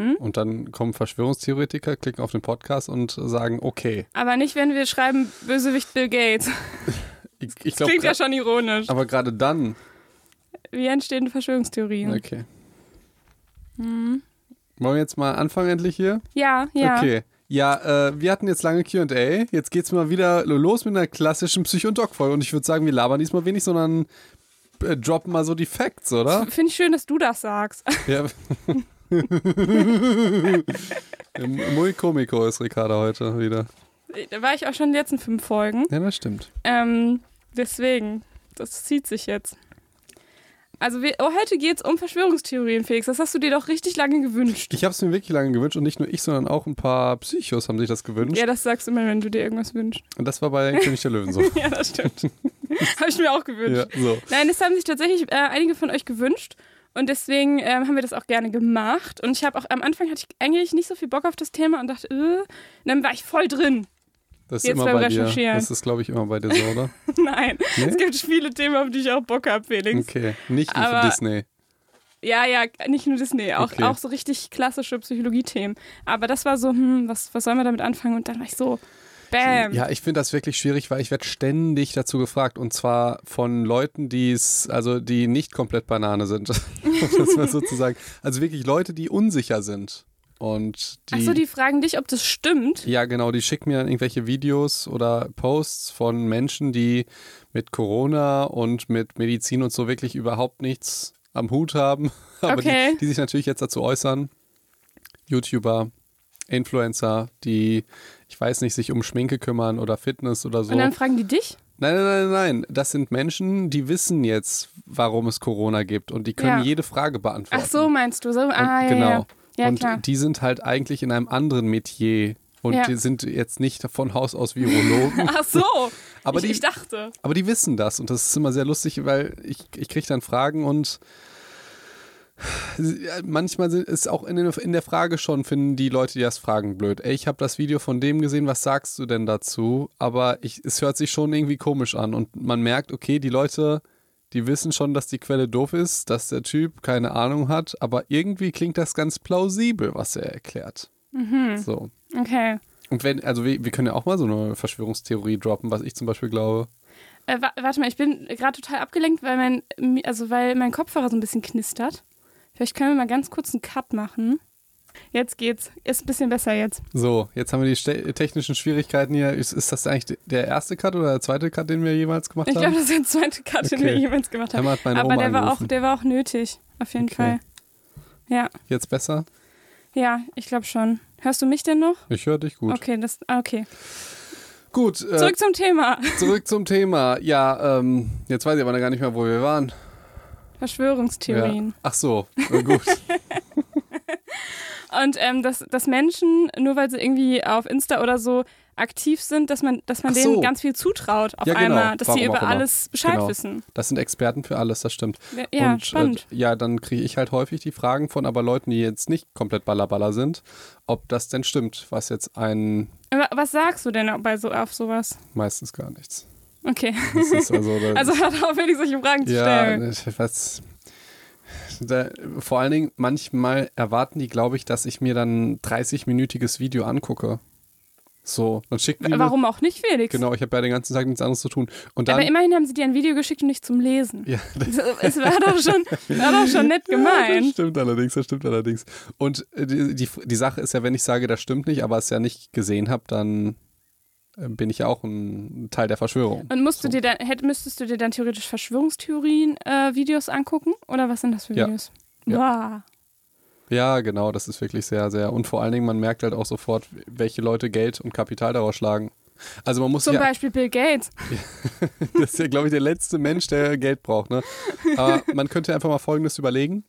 Hm? Und dann kommen Verschwörungstheoretiker, klicken auf den Podcast und sagen, okay. Aber nicht, wenn wir schreiben Bösewicht Bill Gates. Ich, ich Das glaub, klingt ja schon ironisch. aber gerade dann, Wie entstehen Verschwörungstheorien? okay. Hm. Wollen wir jetzt mal anfangen endlich hier? Ja, ja. Okay. Ja, äh, wir hatten jetzt lange Q&A. Jetzt geht's mal wieder los mit einer klassischen Psycho- und Doc-Folge. Und ich würde sagen, wir labern diesmal wenig, sondern äh, droppen mal so die Facts, oder? Finde ich schön, dass du das sagst. Ja. Muy comico ist Ricarda heute wieder. Da war ich auch schon in den letzten fünf Folgen. Ja, das stimmt. Ähm, deswegen, das zieht sich jetzt. Also wir, oh, heute geht es um Verschwörungstheorien, Felix. Das hast du dir doch richtig lange gewünscht. Ich habe es mir wirklich lange gewünscht und nicht nur ich, sondern auch ein paar Psychos haben sich das gewünscht. Ja, das sagst du immer, wenn du dir irgendwas wünschst. Und das war bei König der Löwen so. ja, das stimmt. Habe ich mir auch gewünscht. ja, so. Nein, das haben sich tatsächlich äh, einige von euch gewünscht. Und deswegen ähm, haben wir das auch gerne gemacht. Und ich habe auch am Anfang hatte ich eigentlich nicht so viel Bock auf das Thema und dachte, äh, und dann war ich voll drin. Das ist Jetzt immer bei dir. Recherchieren. Das ist, glaube ich, immer bei dir so, oder? Nein, Nee? es gibt viele Themen, auf die ich auch Bock habe, Felix. Okay. Nicht für Aber- Disney. Ja, ja, nicht nur Disney, auch, Okay. auch so richtig klassische Psychologie-Themen. Aber das war so, hm, was, was sollen wir damit anfangen? Und dann war ich so, bam. Ja, ich finde das wirklich schwierig, weil ich werde ständig dazu gefragt und zwar von Leuten, die es, also die nicht komplett Banane sind, sozusagen. Also wirklich Leute, die unsicher sind und die. Achso, die fragen dich, ob das stimmt. ja, genau, die schicken mir dann irgendwelche Videos oder Posts von Menschen, die mit Corona und mit Medizin und so wirklich überhaupt nichts am Hut haben, aber Okay. die, die sich natürlich jetzt dazu äußern. YouTuber, Influencer, die, ich weiß nicht, sich um Schminke kümmern oder Fitness oder so. Und dann fragen die dich? Nein, nein, nein, nein. Das sind Menschen, die wissen jetzt, warum es Corona gibt und die können Ja. jede Frage beantworten. Ach so, meinst du so? Und, Ah, ja, genau. ja. Ja, und klar. die sind halt eigentlich in einem anderen Metier und Ja. die sind jetzt nicht von Haus aus Virologen. Ach so. aber, ich, die, ich dachte. aber die wissen das und das ist immer sehr lustig, weil ich, ich kriege dann Fragen und manchmal sind- ist auch in, der Frage schon, finden die Leute, die das fragen, blöd. Ey, ich habe das Video von dem gesehen, was sagst du denn dazu? Aber ich, es hört sich schon irgendwie komisch an und man merkt, okay, die Leute, die wissen schon, dass die Quelle doof ist, dass der Typ keine Ahnung hat, aber irgendwie klingt das ganz plausibel, was er erklärt. Mhm. So. Okay. Und wenn, also wir, wir können ja auch mal so eine Verschwörungstheorie droppen, was ich zum Beispiel glaube. Äh, wa warte mal, ich bin gerade total abgelenkt, weil mein, also weil mein Kopfhörer so ein bisschen knistert. Vielleicht können wir mal ganz kurz einen Cut machen. Jetzt geht's. Ist ein bisschen besser jetzt. So, jetzt haben wir die technischen Schwierigkeiten hier. Ist, ist das eigentlich der erste Cut oder der zweite Cut, den wir jemals gemacht Ich glaube, haben? das ist der zweite Cut, den wir Okay. jemals gemacht haben. Hat meine Aber Oma der war, auch, der war auch nötig, auf jeden Okay. Fall. Ja, Jetzt besser? ja, ich glaube schon. Hörst du mich denn noch? Ich höre dich gut. Okay, das, ah, okay. Gut, äh, Zurück zum Thema. zurück zum Thema. Ja, ähm, jetzt weiß ich aber gar nicht mehr, wo wir waren. Verschwörungstheorien. Ja. Ach so, äh, gut. Und ähm, dass, dass Menschen, nur weil sie irgendwie auf Insta oder so aktiv sind, dass man, dass man so. denen ganz viel zutraut auf Ja, genau. einmal, dass sie Warum über auch immer. alles Bescheid Genau. wissen. Das sind Experten für alles, das stimmt. Ja, Und spannend. Äh, ja, dann kriege ich halt häufig die Fragen von aber Leuten, die jetzt nicht komplett ballerballer sind, ob das denn stimmt, was jetzt ein Aber was sagst du denn bei so, auf sowas? meistens gar nichts. Okay. Das also, Also auf, wenn ich solche Fragen zu Ja, stellen. ich weiß. Da, vor allen Dingen, manchmal erwarten die, glaube ich, dass ich mir dann ein 30-minütiges Video angucke. So, dann schicken die mir- Warum auch nicht, Felix? Genau, ich habe ja den ganzen Tag nichts anderes zu tun. Und Aber dann. immerhin haben sie dir ein Video geschickt und nicht zum Lesen. ja, Es war doch schon, war doch schon nett das gemeint. stimmt allerdings, das stimmt allerdings. Und äh, die, die, die Sache ist ja, wenn ich sage, das stimmt nicht, aber es ja nicht gesehen habe, dann bin ich ja auch ein Teil der Verschwörung. Und musst So. du dir dann, hätt, müsstest du dir dann theoretisch Verschwörungstheorien-Videos angucken? Oder was sind das für Ja. Videos? Ja. Boah. Ja, genau, das ist wirklich sehr, sehr. Und vor allen Dingen, man merkt halt auch sofort, welche Leute Geld und Kapital daraus schlagen. Also man muss Zum ja, Beispiel Bill Gates. das ist ja, glaube ich, der letzte Mensch, der Geld braucht. Ne? Aber man könnte einfach mal Folgendes überlegen.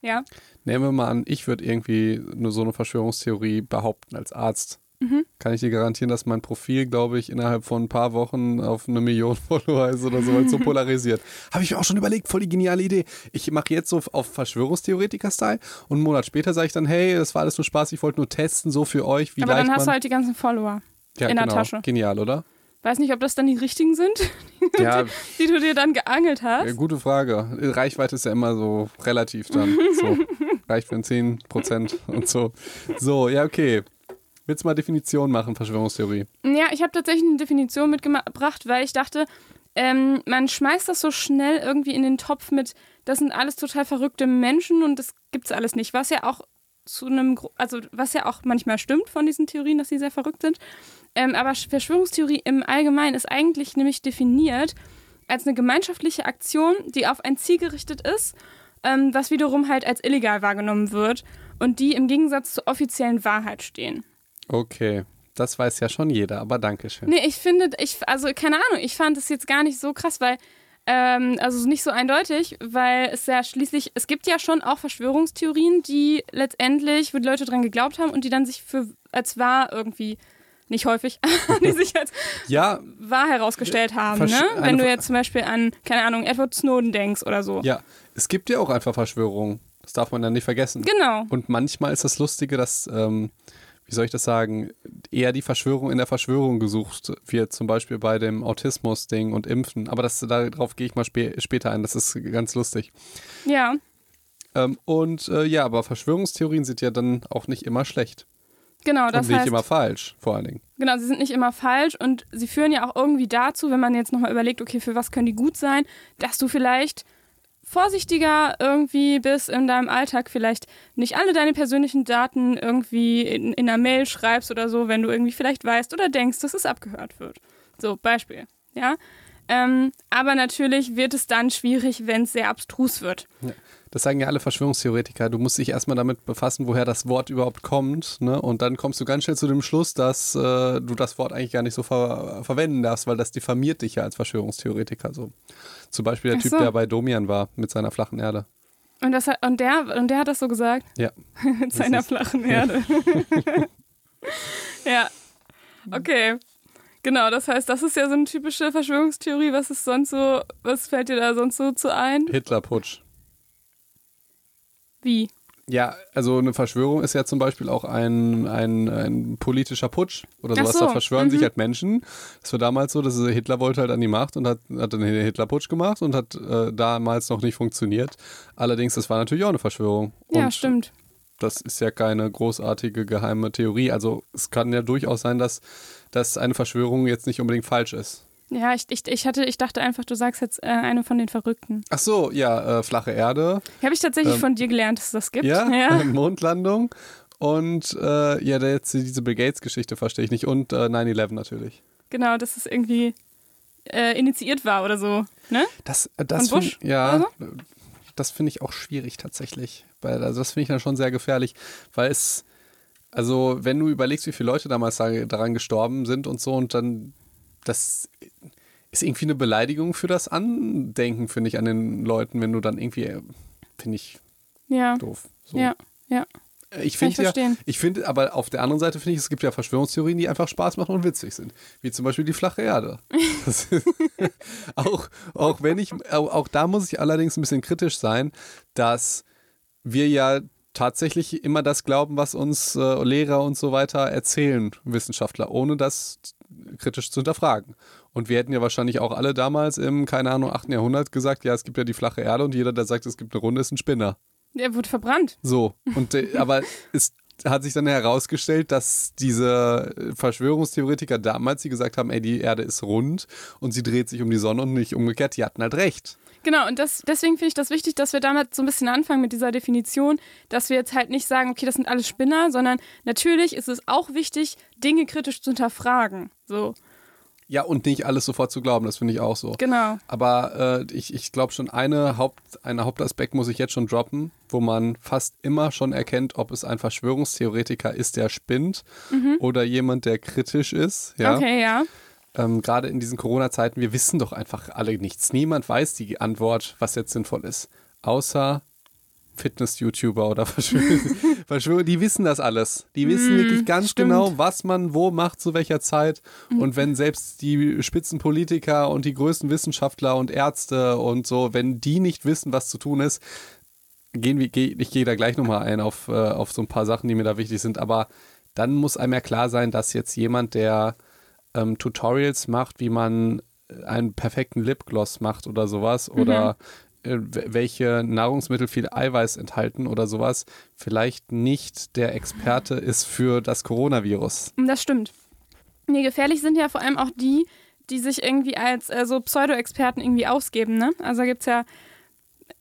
Ja. Nehmen wir mal an, ich würde irgendwie nur so eine Verschwörungstheorie behaupten als Arzt. Mhm. Kann ich dir garantieren, dass mein Profil, glaube ich, innerhalb von ein paar Wochen auf eine Million Follower ist oder so, weil es so polarisiert. Habe ich mir auch schon überlegt, voll die geniale Idee. Ich mache jetzt so auf Verschwörungstheoretiker-Style und einen Monat später sage ich dann, hey, das war alles nur Spaß, ich wollte nur testen, so für euch, wie Aber dann hast du halt die ganzen Follower. ja, in der genau. Tasche. Genial, oder? Weiß nicht, ob das dann die richtigen sind, Ja, die du dir dann geangelt hast. äh, gute Frage. Reichweite ist ja immer so relativ dann. So. reicht für ein 10% und so. So, ja, okay. Willst du mal Definition machen, Verschwörungstheorie? Ja, ich habe tatsächlich eine Definition mitgebracht, weil ich dachte, ähm, man schmeißt das so schnell irgendwie in den Topf mit, das sind alles total verrückte Menschen und das gibt's alles nicht. Was ja auch zu einem, also was ja auch manchmal stimmt von diesen Theorien, dass sie sehr verrückt sind. Ähm, aber Verschwörungstheorie im Allgemeinen ist eigentlich nämlich definiert als eine gemeinschaftliche Aktion, die auf ein Ziel gerichtet ist, ähm, was wiederum halt als illegal wahrgenommen wird und die im Gegensatz zur offiziellen Wahrheit stehen. Okay. Das weiß ja schon jeder, aber danke schön. Nee, ich finde, ich, also keine Ahnung, ich fand es jetzt gar nicht so krass, weil, ähm, also nicht so eindeutig, weil es ja schließlich, es gibt ja schon auch Verschwörungstheorien, die letztendlich, wo die Leute dran geglaubt haben und die dann sich für als wahr irgendwie nicht häufig, die sich als ja, wahr herausgestellt haben. Versch- Ne? Wenn du jetzt zum Beispiel an, keine Ahnung, Edward Snowden denkst oder so. ja, es gibt ja auch einfach Verschwörungen. Das darf man dann nicht vergessen. Genau. Und manchmal ist das Lustige, dass, ähm, wie soll ich das sagen, eher die Verschwörung in der Verschwörung gesucht wird, zum Beispiel bei dem Autismus-Ding und Impfen. Aber das, darauf gehe ich mal spä später ein, das ist ganz lustig. Ja. Ähm, und äh, ja, aber Verschwörungstheorien sind ja dann auch nicht immer schlecht. Genau, das und nicht heißt, immer falsch, vor allen Dingen. Genau, sie sind nicht immer falsch und sie führen ja auch irgendwie dazu, wenn man jetzt nochmal überlegt, okay, für was können die gut sein, dass du vielleicht vorsichtiger irgendwie bist in deinem Alltag, vielleicht nicht alle deine persönlichen Daten irgendwie in, in einer Mail schreibst oder so, wenn du irgendwie vielleicht weißt oder denkst, dass es abgehört wird. So, Beispiel, ja. Ähm, aber natürlich wird es dann schwierig, wenn es sehr abstrus wird. Das sagen ja alle Verschwörungstheoretiker. Du musst dich erstmal damit befassen, woher das Wort überhaupt kommt. Ne? Und dann kommst du ganz schnell zu dem Schluss, dass äh, du das Wort eigentlich gar nicht so ver verwenden darfst, weil das diffamiert dich ja als Verschwörungstheoretiker. So. Zum Beispiel der Ach Typ, so. der bei Domian war mit seiner flachen Erde. Und, das hat, und, der, und der hat das so gesagt? Ja. Mit seiner flachen Erde. ja. Okay. Genau, das heißt, das ist ja so eine typische Verschwörungstheorie. Was ist sonst so, was fällt dir da sonst so zu ein? Hitlerputsch. Wie? Ja, also eine Verschwörung ist ja zum Beispiel auch ein, ein, ein politischer Putsch oder sowas. so, Da verschwören mhm. sich halt Menschen. Das war damals so, dass Hitler wollte halt an die Macht und hat, hat dann den Hitlerputsch gemacht und hat äh, damals noch nicht funktioniert. Allerdings, das war natürlich auch eine Verschwörung. Ja, und stimmt. Das ist ja keine großartige geheime Theorie. Also es kann ja durchaus sein, dass, dass eine Verschwörung jetzt nicht unbedingt falsch ist. Ja, ich, ich, ich, hatte, ich dachte einfach, du sagst jetzt äh, eine von den Verrückten. Ach so, ja, äh, flache Erde. Habe ich tatsächlich Ähm, von dir gelernt, dass es das gibt. Ja, ja. Mondlandung. Und äh, ja, jetzt diese Bill Gates-Geschichte verstehe ich nicht. Und äh, 9-11 natürlich. Genau, dass es irgendwie äh, initiiert war oder so. Ne? Das, äh, das Von find- Bush ja, das finde ich auch schwierig tatsächlich. Weil, also das finde ich dann schon sehr gefährlich, weil es, also wenn du überlegst, wie viele Leute damals da, daran gestorben sind und so und dann, das ist irgendwie eine Beleidigung für das Andenken, finde ich, an den Leuten, wenn du dann irgendwie, äh, finde ich Ja. doof. So. Ja, ja. Äh, Ich finde ja, ich finde, aber auf der anderen Seite finde ich, es gibt ja Verschwörungstheorien, die einfach Spaß machen und witzig sind. Wie zum Beispiel die flache Erde. Ist, auch, auch wenn ich, auch, auch da muss ich allerdings ein bisschen kritisch sein, dass wir ja tatsächlich immer das glauben, was uns äh, Lehrer und so weiter erzählen, Wissenschaftler, ohne das kritisch zu hinterfragen. Und wir hätten ja wahrscheinlich auch alle damals im, keine Ahnung, 8. Jahrhundert gesagt, ja, es gibt ja die flache Erde und jeder, der sagt, es gibt eine Runde, ist ein Spinner. Der wurde verbrannt. So, und äh, aber es hat sich dann herausgestellt, dass diese Verschwörungstheoretiker damals, die gesagt haben, ey, die Erde ist rund und sie dreht sich um die Sonne und nicht umgekehrt, die hatten halt recht. Genau, und das, deswegen finde ich das wichtig, dass wir damit so ein bisschen anfangen mit dieser Definition, dass wir jetzt halt nicht sagen, okay, das sind alles Spinner, sondern natürlich ist es auch wichtig, Dinge kritisch zu hinterfragen. So, Ja, und nicht alles sofort zu glauben, das finde ich auch so. genau. Aber äh, ich, ich glaube schon, eine Haupt, einen Hauptaspekt muss ich jetzt schon droppen, wo man fast immer schon erkennt, ob es ein Verschwörungstheoretiker ist, der spinnt oder jemand, der kritisch ist. Ja? Okay, ja. Ähm, gerade in diesen Corona-Zeiten, wir wissen doch einfach alle nichts. Niemand weiß die Antwort, was jetzt sinnvoll ist. Außer Fitness-YouTuber oder Verschwörer. Verschwörer, die wissen das alles. Die wissen wirklich ganz stimmt. genau, was man wo macht, zu welcher Zeit. Und wenn selbst die Spitzenpolitiker und die größten Wissenschaftler und Ärzte und so, wenn die nicht wissen, was zu tun ist, gehen wir, geh, ich gehe da gleich nochmal ein auf, äh, auf so ein paar Sachen, die mir da wichtig sind, aber dann muss einem ja klar sein, dass jetzt jemand, der ähm, Tutorials macht, wie man einen perfekten Lipgloss macht oder sowas oder äh, welche Nahrungsmittel viel Eiweiß enthalten oder sowas, vielleicht nicht der Experte ist für das Coronavirus. Das stimmt. Nee, gefährlich sind ja vor allem auch die, die sich irgendwie als äh, so Pseudo-Experten irgendwie ausgeben, ne? Also gibt es ja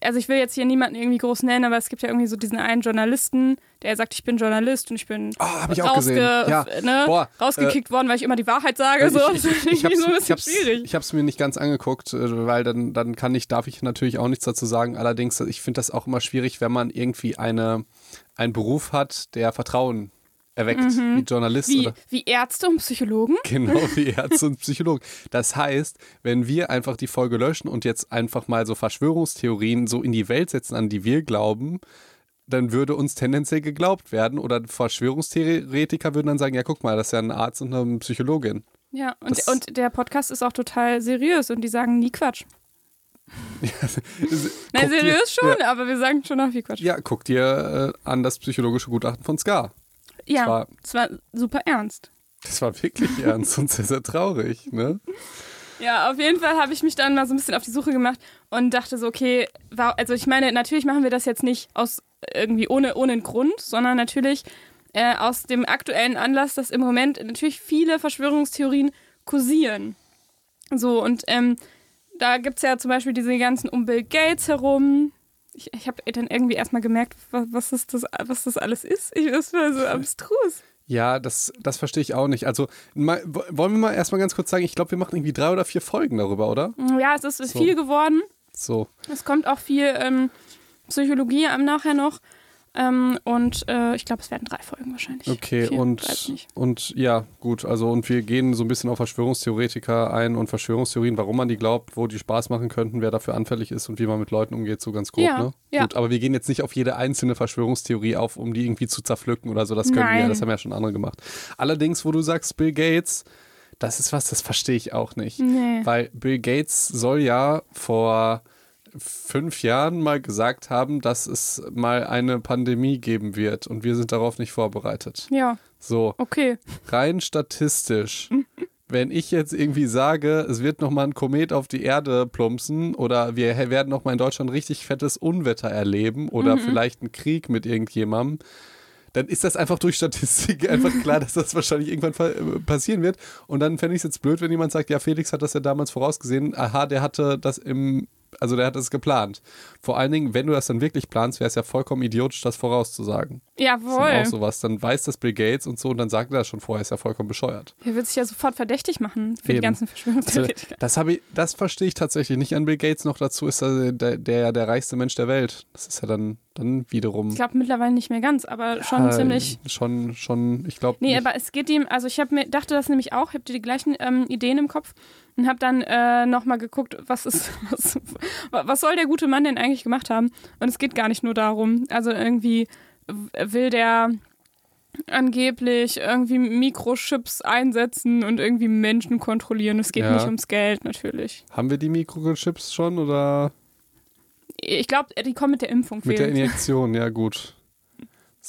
also ich will jetzt hier niemanden irgendwie groß nennen, aber es gibt ja irgendwie so diesen einen Journalisten, der sagt, ich bin Journalist und ich bin oh, ich gesehen. Ja. Ne, Boah, rausgekickt äh, worden, weil ich immer die Wahrheit sage. So. Ich, ich, ich, hab's, so ein bisschen schwierig. Ich habe es mir nicht ganz angeguckt, äh, weil dann, dann kann ich, darf ich natürlich auch nichts dazu sagen. Allerdings, ich finde das auch immer schwierig, wenn man irgendwie eine, einen Beruf hat, der Vertrauen erweckt, mhm. wie Journalist. Wie, oder? wie Ärzte und Psychologen? Genau, wie Ärzte und Psychologen. Das heißt, wenn wir einfach die Folge löschen und jetzt einfach mal so Verschwörungstheorien so in die Welt setzen, an die wir glauben, dann würde uns tendenziell geglaubt werden. Oder Verschwörungstheoretiker würden dann sagen, ja, guck mal, das ist ja ein Arzt und eine Psychologin. Ja, und, und der Podcast ist auch total seriös und die sagen nie Quatsch. Nein, seriös schon, ja. aber wir sagen schon auch viel Quatsch. Ja, guck dir äh, an das psychologische Gutachten von Ska. Ja, war, das war super ernst. Das war wirklich ernst und sehr, sehr traurig, ne? Ja, auf jeden Fall habe ich mich dann mal so ein bisschen auf die Suche gemacht und dachte so, okay, war, also ich meine, natürlich machen wir das jetzt nicht aus irgendwie ohne, ohne einen Grund, sondern natürlich äh, aus dem aktuellen Anlass, dass im Moment natürlich viele Verschwörungstheorien kursieren. So, und ähm, da gibt es ja zum Beispiel diese ganzen um Bill Gates herum, ich, ich habe dann irgendwie erstmal gemerkt, was, was, das, was das alles ist. Ich, das war so abstrus. Ja, das, das verstehe ich auch nicht. Also, mal, wollen wir mal erstmal ganz kurz sagen, ich glaube, wir machen irgendwie drei oder vier Folgen darüber, oder? Ja, es ist so. viel geworden. So. Es kommt auch viel ähm, Psychologie am nachher noch. Ähm, und äh, ich glaube, es werden drei Folgen wahrscheinlich. Okay, Vier, und, und ja, gut. Also, und wir gehen so ein bisschen auf Verschwörungstheoretiker ein und Verschwörungstheorien, warum man die glaubt, wo die Spaß machen könnten, wer dafür anfällig ist und wie man mit Leuten umgeht, so ganz grob, ja, ne? Ja. Gut, aber wir gehen jetzt nicht auf jede einzelne Verschwörungstheorie auf, um die irgendwie zu zerpflücken oder so. Das können Nein. wir ja, das haben ja schon andere gemacht. Allerdings, wo du sagst, Bill Gates, das ist was, das verstehe ich auch nicht. Nee. Weil Bill Gates soll ja vor fünf Jahren mal gesagt haben, dass es mal eine Pandemie geben wird und wir sind darauf nicht vorbereitet. Ja. So. Okay. Rein statistisch. wenn ich jetzt irgendwie sage, es wird nochmal ein Komet auf die Erde plumpsen oder wir werden nochmal in Deutschland richtig fettes Unwetter erleben oder mhm. vielleicht einen Krieg mit irgendjemandem, dann ist das einfach durch Statistik einfach klar, dass das wahrscheinlich irgendwann äh, passieren wird. Und dann fände ich es jetzt blöd, wenn jemand sagt, ja, Felix hat das ja damals vorausgesehen. Aha, der hatte das im also der hat es geplant. Vor allen Dingen, wenn du das dann wirklich planst, wäre es ja vollkommen idiotisch, das vorauszusagen. Jawohl. Das ist auch sowas. Dann weiß das Bill Gates und so und dann sagt er das schon vorher, ist ja vollkommen bescheuert. Er wird sich ja sofort verdächtig machen für Eben. die ganzen Verschwörungstheoretiker. Also, das, das verstehe ich tatsächlich nicht an Bill Gates. Noch dazu ist er der, der, der reichste Mensch der Welt. Das ist ja dann, dann wiederum. Ich glaube mittlerweile nicht mehr ganz, aber schon ja, ziemlich. Schon, schon, ich glaube. Nee, nicht. aber es geht ihm, also ich mir, dachte das nämlich auch, ich habe die gleichen ähm, Ideen im Kopf und habe dann äh, nochmal geguckt, was ist, was, was soll der gute Mann denn eigentlich gemacht haben? Und es geht gar nicht nur darum. Also irgendwie will der angeblich irgendwie Mikrochips einsetzen und irgendwie Menschen kontrollieren. Es geht ja. nicht ums Geld natürlich. Haben wir die Mikrochips schon oder? Ich glaube, die kommen mit der Impfung. Mit der Injektion, ja gut.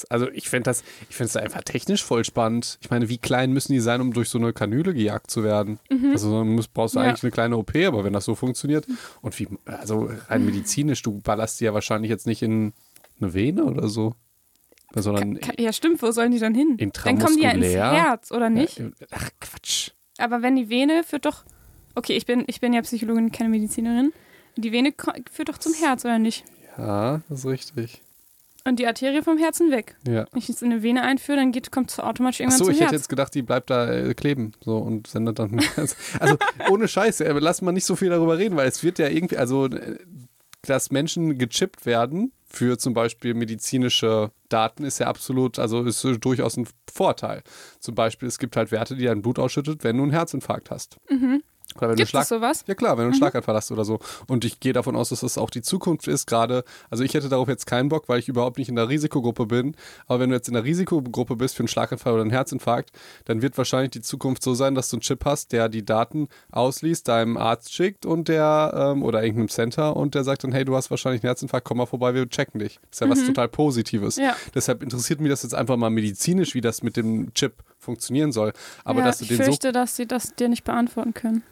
Also ich finde das, ich finde es einfach technisch voll spannend. Ich meine, wie klein müssen die sein, um durch so eine Kanüle gejagt zu werden? Mhm. Also dann musst, brauchst du ja. eigentlich eine kleine OP, aber wenn das so funktioniert und wie, also rein medizinisch, du ballerst die ja wahrscheinlich jetzt nicht in eine Vene oder so. Sondern ja, stimmt, wo sollen die dann hin? Dann kommen die ja ins Herz, oder nicht? Ja, ach, Quatsch. Aber wenn die Vene führt doch. Okay, ich bin, ich bin ja Psychologin, keine Medizinerin. Die Vene führt doch zum Herz, oder nicht? Ja, das ist richtig. Und die Arterie vom Herzen weg. Ja. Wenn ich jetzt in eine Vene einführe, dann geht, kommt es automatisch irgendwann Ach so, ich Herz. hätte jetzt gedacht, die bleibt da äh, kleben so und sendet dann. also ohne Scheiße, äh, lass mal nicht so viel darüber reden, weil es wird ja irgendwie, also äh, dass Menschen gechippt werden für zum Beispiel medizinische Daten ist ja absolut, also ist durchaus ein Vorteil. Zum Beispiel, es gibt halt Werte, die dein Blut ausschüttet, wenn du einen Herzinfarkt hast. Mhm. Oder wenn Gibt Schlag es sowas? Ja klar, wenn du einen mhm. Schlaganfall hast oder so. Und ich gehe davon aus, dass das auch die Zukunft ist gerade. Also ich hätte darauf jetzt keinen Bock, weil ich überhaupt nicht in der Risikogruppe bin. Aber wenn du jetzt in der Risikogruppe bist für einen Schlaganfall oder einen Herzinfarkt, dann wird wahrscheinlich die Zukunft so sein, dass du einen Chip hast, der die Daten ausliest, deinem Arzt schickt und der ähm, oder irgendeinem Center und der sagt dann, hey, du hast wahrscheinlich einen Herzinfarkt, komm mal vorbei, wir checken dich. Das ist ja mhm. was total Positives. Ja. Deshalb interessiert mich das jetzt einfach mal medizinisch, wie das mit dem Chip funktionieren soll. Aber ja, dass du ich fürchte, so dass sie das dir nicht beantworten können.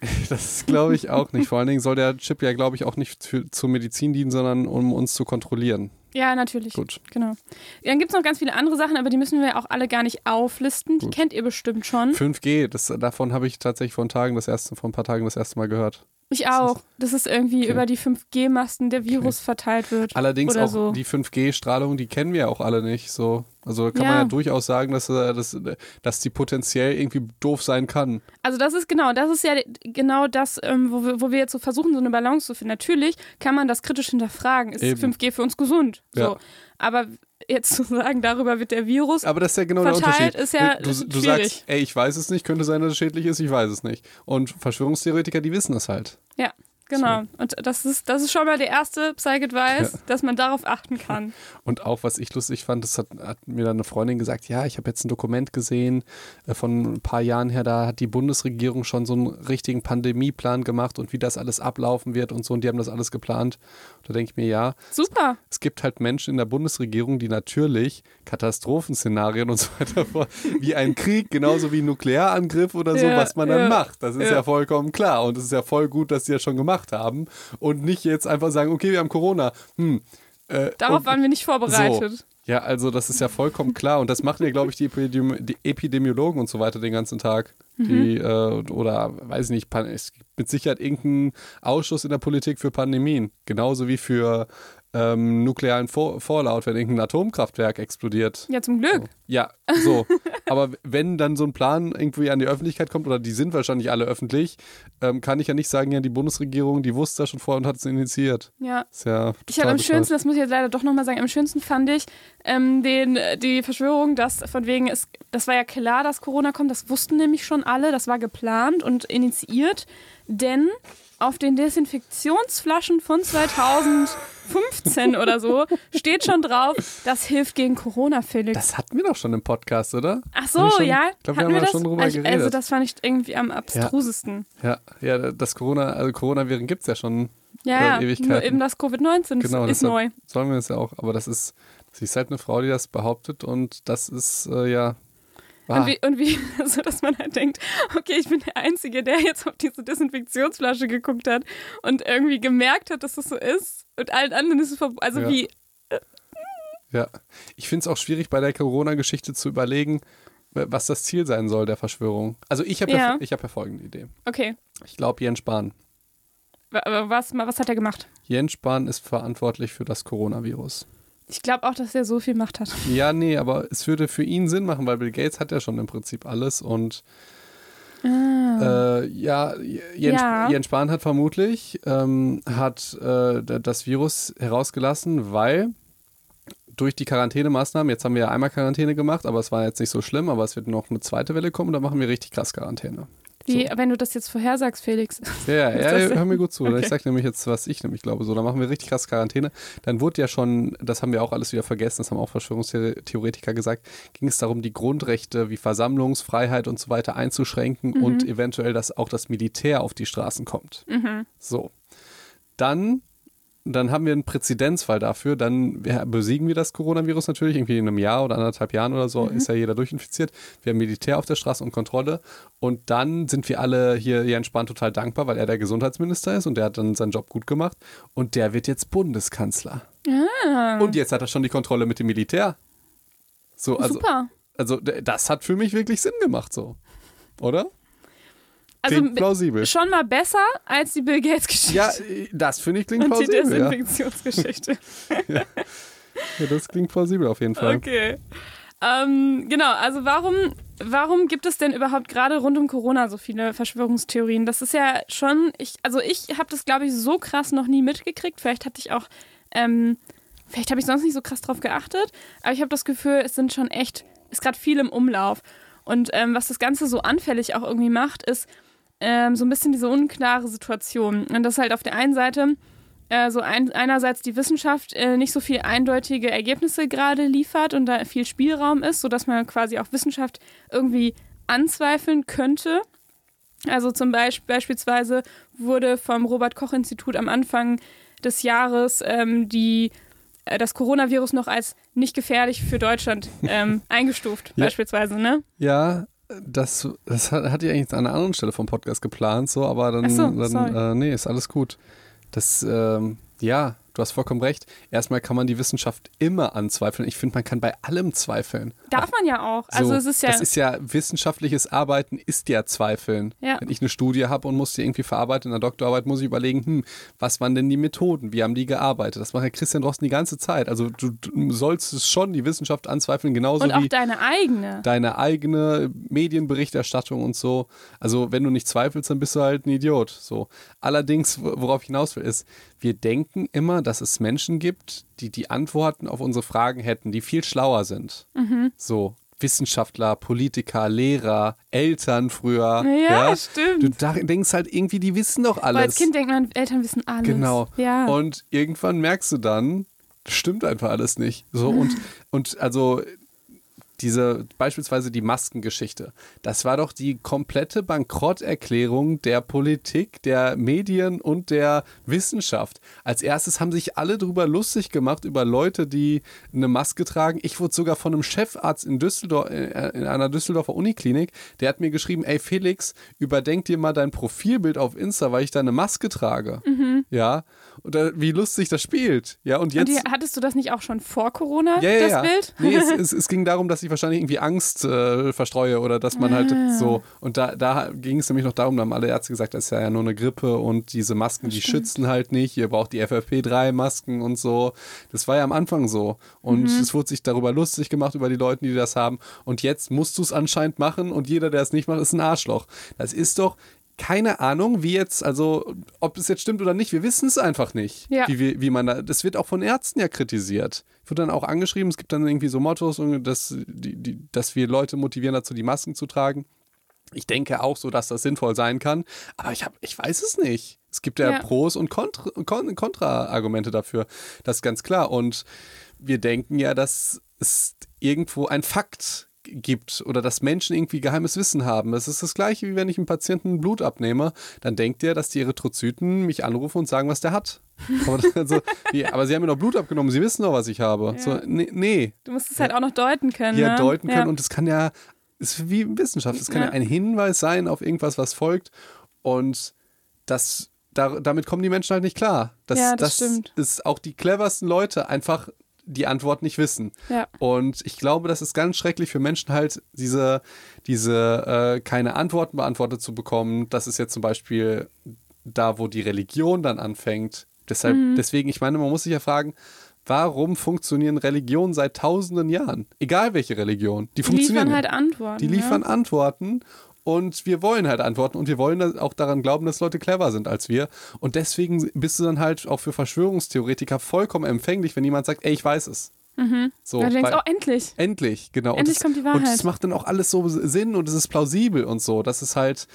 Das glaube ich auch nicht. Vor allen Dingen soll der Chip ja, glaube ich, auch nicht für, zur Medizin dienen, sondern um uns zu kontrollieren. Ja, natürlich. Gut. Genau. Dann gibt es noch ganz viele andere Sachen, aber die müssen wir auch alle gar nicht auflisten. Die Gut. kennt ihr bestimmt schon. 5G, das, davon habe ich tatsächlich vor, Tagen das erste, vor ein paar Tagen das erste Mal gehört. Ich auch. Das ist irgendwie Okay. über die 5G-Masten der Virus verteilt wird. Allerdings auch so. die 5G-Strahlung, die kennen wir ja auch alle nicht. So. Also kann man Ja. ja durchaus sagen, dass, äh, dass, dass die potenziell irgendwie doof sein kann. Also das ist genau, das ist ja genau das, ähm, wo, wir, wo wir jetzt so versuchen, so eine Balance zu finden. Natürlich kann man das kritisch hinterfragen. Ist Eben. 5G für uns gesund? So. Ja. Aber jetzt zu sagen, darüber wird der Virus Aber das ist ja genau der verteilt, Unterschied. ist ja du, du, sagst, ey, ich weiß es nicht, könnte sein, dass es schädlich ist, ich weiß es nicht. Und Verschwörungstheoretiker, die wissen es halt. Ja, genau. Und das ist, das ist schon mal der erste Psych-Advice, dass man darauf achten kann. Und auch, was ich lustig fand, das hat, hat mir dann eine Freundin gesagt, ja, ich habe jetzt ein Dokument gesehen äh, von ein paar Jahren her, da hat die Bundesregierung schon so einen richtigen Pandemieplan gemacht und wie das alles ablaufen wird und so und die haben das alles geplant. Da denke ich mir, ja, Super. es gibt halt Menschen in der Bundesregierung, die natürlich Katastrophenszenarien und so weiter vor, wie ein Krieg, genauso wie ein Nuklearangriff oder so, Ja, was man dann ja, macht. Das ist ja. ja. vollkommen klar. Und es ist ja voll gut, dass sie das schon gemacht haben. Und nicht jetzt einfach sagen, okay, wir haben Corona. Hm, äh, Darauf waren wir nicht vorbereitet. ja, also das ist ja vollkommen klar und das machen ja, glaube ich, die, Epidemi die Epidemiologen und so weiter den ganzen Tag. Die, äh, oder weiß ich nicht, es gibt mit Sicherheit irgendeinen Ausschuss in der Politik für Pandemien. Genauso wie für ähm, nuklearen Vor Vorlaut, wenn irgendein Atomkraftwerk explodiert. Ja, zum Glück. Ja, so. Aber wenn dann so ein Plan irgendwie an die Öffentlichkeit kommt, oder die sind wahrscheinlich alle öffentlich, ähm, kann ich ja nicht sagen, ja, die Bundesregierung, die wusste das schon vorher und hat es initiiert. Ja. Ist ja Ich habe am schönsten, das muss ich jetzt leider doch nochmal sagen, am schönsten fand ich ähm, den, die Verschwörung, dass von wegen, es, das war ja klar, dass Corona kommt, das wussten nämlich schon alle, das war geplant und initiiert, denn auf den Desinfektionsflaschen von 2015 oder so steht schon drauf, das hilft gegen Corona, Felix. Das hatten wir doch schon im Podcast, oder? Ach so, schon- ja? ich glaub, wir haben da das? schon drüber ich, Also geredet. das fand ich irgendwie am abstrusesten. Ja, ja, das Corona, also Coronaviren gibt es ja schon. Ja, ja, Ewigkeiten. eben das Covid-19 Genau, ist neu. Sollen wir es ja auch, aber das ist, sie ist halt eine Frau, die das behauptet und das ist, äh, ja. Und wie, und wie, so dass man halt denkt, okay, ich bin der Einzige, der jetzt auf diese Desinfektionsflasche geguckt hat und irgendwie gemerkt hat, dass das so ist. Und allen anderen ist es verboten. Also Ja. wie, Ja. Ich finde es auch schwierig bei der Corona-Geschichte zu überlegen, was das Ziel sein soll der Verschwörung. Also ich habe ja. Ja. ich hab ja folgende Idee. okay, Ich glaube Jens Spahn. was, was hat er gemacht? Jens Spahn ist verantwortlich für das Coronavirus. Ich glaube auch, dass er so viel Macht hat. Ja, nee, aber es würde für ihn Sinn machen, weil Bill Gates hat ja schon im Prinzip alles und äh, ja, Jens, Ah. Ja. Jens Spahn hat vermutlich ähm, hat äh, das Virus herausgelassen, weil durch die Quarantänemaßnahmen, jetzt haben wir ja einmal Quarantäne gemacht, aber es war jetzt nicht so schlimm, aber es wird noch eine zweite Welle kommen, da machen wir richtig krass Quarantäne. Wie, wenn du das jetzt vorhersagst, Felix. Ja, ja, ja, hör mir gut zu. Okay. Ich sag nämlich jetzt, was ich nämlich glaube. So, da machen wir richtig krass Quarantäne. Dann wurde ja schon, das haben wir auch alles wieder vergessen, das haben auch Verschwörungstheoretiker gesagt, ging es darum, die Grundrechte wie Versammlungsfreiheit und so weiter einzuschränken und eventuell, dass auch das Militär auf die Straßen kommt. So. Dann, dann haben wir einen Präzedenzfall dafür. Dann besiegen wir das Coronavirus natürlich. Irgendwie in einem Jahr oder anderthalb Jahren oder so ist ja jeder durchinfiziert. Wir haben Militär auf der Straße und Kontrolle. Und dann sind wir alle hier Jens Spahn total dankbar, weil er der Gesundheitsminister ist und der hat dann seinen Job gut gemacht. Und der wird jetzt Bundeskanzler. Ah, Und jetzt hat er schon die Kontrolle mit dem Militär. So, also, super. also das hat für mich wirklich Sinn gemacht, so. Oder? Also plausibel. schon mal besser als die Bill Gates-Geschichte. Ja, äh, das finde ich klingt und die plausibel. Ja. Desinfektionsgeschichte. ja, das klingt plausibel auf jeden Fall. Okay. Ähm, genau, also warum, warum gibt es denn überhaupt gerade rund um Corona so viele Verschwörungstheorien? Das ist ja schon, ich, also ich habe das, glaube ich, so krass noch nie mitgekriegt. Vielleicht hatte ich auch, ähm, vielleicht habe ich sonst nicht so krass drauf geachtet, aber ich habe das Gefühl, es sind schon echt, ist gerade viel im Umlauf. Und ähm, was das Ganze so anfällig auch irgendwie macht, ist ähm, so ein bisschen diese unklare Situation. Und das halt auf der einen Seite äh, so ein, einerseits die Wissenschaft äh, nicht so viel eindeutige Ergebnisse gerade liefert und da viel Spielraum ist, sodass man quasi auch Wissenschaft irgendwie anzweifeln könnte. Also zum Beispiel beispielsweise wurde vom Robert Koch Institut am Anfang des Jahres ähm, die äh, das Coronavirus noch als nicht gefährlich für Deutschland ähm, eingestuft, Ja. beispielsweise, ne? Ja, das, das hat, hatte ich eigentlich an einer anderen Stelle vom Podcast geplant, so, aber dann, so, dann äh, nee, ist alles gut. Das, ähm, ja, du hast vollkommen recht. Erstmal kann man die Wissenschaft immer anzweifeln. Ich finde, man kann bei allem zweifeln. Darf man ja auch. Also So, es ist ja. Das ist ja wissenschaftliches Arbeiten, ist ja Zweifeln. Ja. Wenn ich eine Studie habe und muss die irgendwie verarbeiten in der Doktorarbeit, muss ich überlegen, hm, was waren denn die Methoden? Wie haben die gearbeitet? Das macht ja Christian Drosten die ganze Zeit. Also du, du sollst es schon die Wissenschaft anzweifeln, genauso und auch wie deine eigene. deine eigene Medienberichterstattung und so. Also wenn du nicht zweifelst, dann bist du halt ein Idiot. So. Allerdings, worauf ich hinaus will, ist, wir denken immer, dass es Menschen gibt, die die Antworten auf unsere Fragen hätten, die viel schlauer sind. Mhm. So. Wissenschaftler, Politiker, Lehrer, Eltern früher. Ja, stimmt. Du denkst halt irgendwie, die wissen doch alles. Weil als Kind denkt man, Eltern wissen alles. Genau. Ja. Und irgendwann merkst du dann, das stimmt einfach alles nicht. So und, und also diese, beispielsweise die Maskengeschichte, das war doch die komplette Bankrotterklärung der Politik, der Medien und der Wissenschaft. Als erstes haben sich alle drüber lustig gemacht, über Leute, die eine Maske tragen. Ich wurde sogar von einem Chefarzt in Düsseldorf, äh, in einer Düsseldorfer Uniklinik, der hat mir geschrieben, ey Felix, überdenk dir mal dein Profilbild auf Insta, weil ich da eine Maske trage. Ja, und da, wie lustig das spielt. Ja, und Mhm. und jetzt... die, hattest du das nicht auch schon vor Corona, Ja, ja, das ja. Bild? Nee, es, es, es ging darum, dass ich wahrscheinlich irgendwie Angst äh, verstreue oder dass man halt Ah. so. Und da, da ging es nämlich noch darum, da haben alle Ärzte gesagt, das ist ja nur eine Grippe und diese Masken, die schützen halt nicht. Ihr braucht die FFP3-Masken und so. Das war ja am Anfang so. Und Mhm. es wurde sich darüber lustig gemacht, über die Leute, die das haben. Und jetzt musst du es anscheinend machen und jeder, der es nicht macht, ist ein Arschloch. Das ist doch. Keine Ahnung, wie jetzt, also ob es jetzt stimmt oder nicht, wir wissen es einfach nicht. Ja. Wie, wie, man da, das wird auch von Ärzten ja kritisiert. Wurde dann auch angeschrieben, es gibt dann irgendwie so Mottos, dass, die, die, dass wir Leute motivieren dazu, die Masken zu tragen. Ich denke auch so, dass das sinnvoll sein kann, aber ich, hab, ich weiß es nicht. Es gibt ja, Ja. Pros und Kontra, Kon, Kontra-Argumente dafür. Das ist ganz klar. Und wir denken ja, dass es irgendwo ein Fakt gibt oder dass Menschen irgendwie geheimes Wissen haben. Das ist das gleiche, wie wenn ich einem Patienten Blut abnehme, dann denkt der, dass die Erythrozyten mich anrufen und sagen, was der hat. Aber, das- also, wie, aber sie haben mir noch Blut abgenommen, sie wissen doch, was ich habe. Ja. So, nee, nee, Du musst es halt auch noch deuten können. hier ne? deuten können Ja. und es kann ja, ist wie Wissenschaft, es kann ja. Ja. ein Hinweis sein auf irgendwas, was folgt und das, da, damit kommen die Menschen halt nicht klar. Das, Ja, das stimmt. ist auch die cleversten Leute einfach die Antwort nicht wissen. Ja. Und ich glaube, das ist ganz schrecklich für Menschen halt, diese, diese äh, keine Antworten beantwortet zu bekommen. Das ist jetzt zum Beispiel da, wo die Religion dann anfängt. Deshalb, Mhm. deswegen, ich meine, man muss sich ja fragen, warum funktionieren Religionen seit tausenden Jahren? Egal welche Religion. Die, Die funktionieren. liefern ja. halt Antworten. die liefern Antworten und wir wollen halt Antworten und wir wollen dann auch daran glauben, dass Leute clever sind als wir. Und deswegen bist du dann halt auch für Verschwörungstheoretiker vollkommen empfänglich, wenn jemand sagt, ey, ich weiß es. So, Ja. Ja, du denkst, weil- oh, endlich. Endlich, genau. Endlich und das, kommt die Und Wahrheit. es macht dann auch alles so Sinn und es ist plausibel und so. Das ist halt,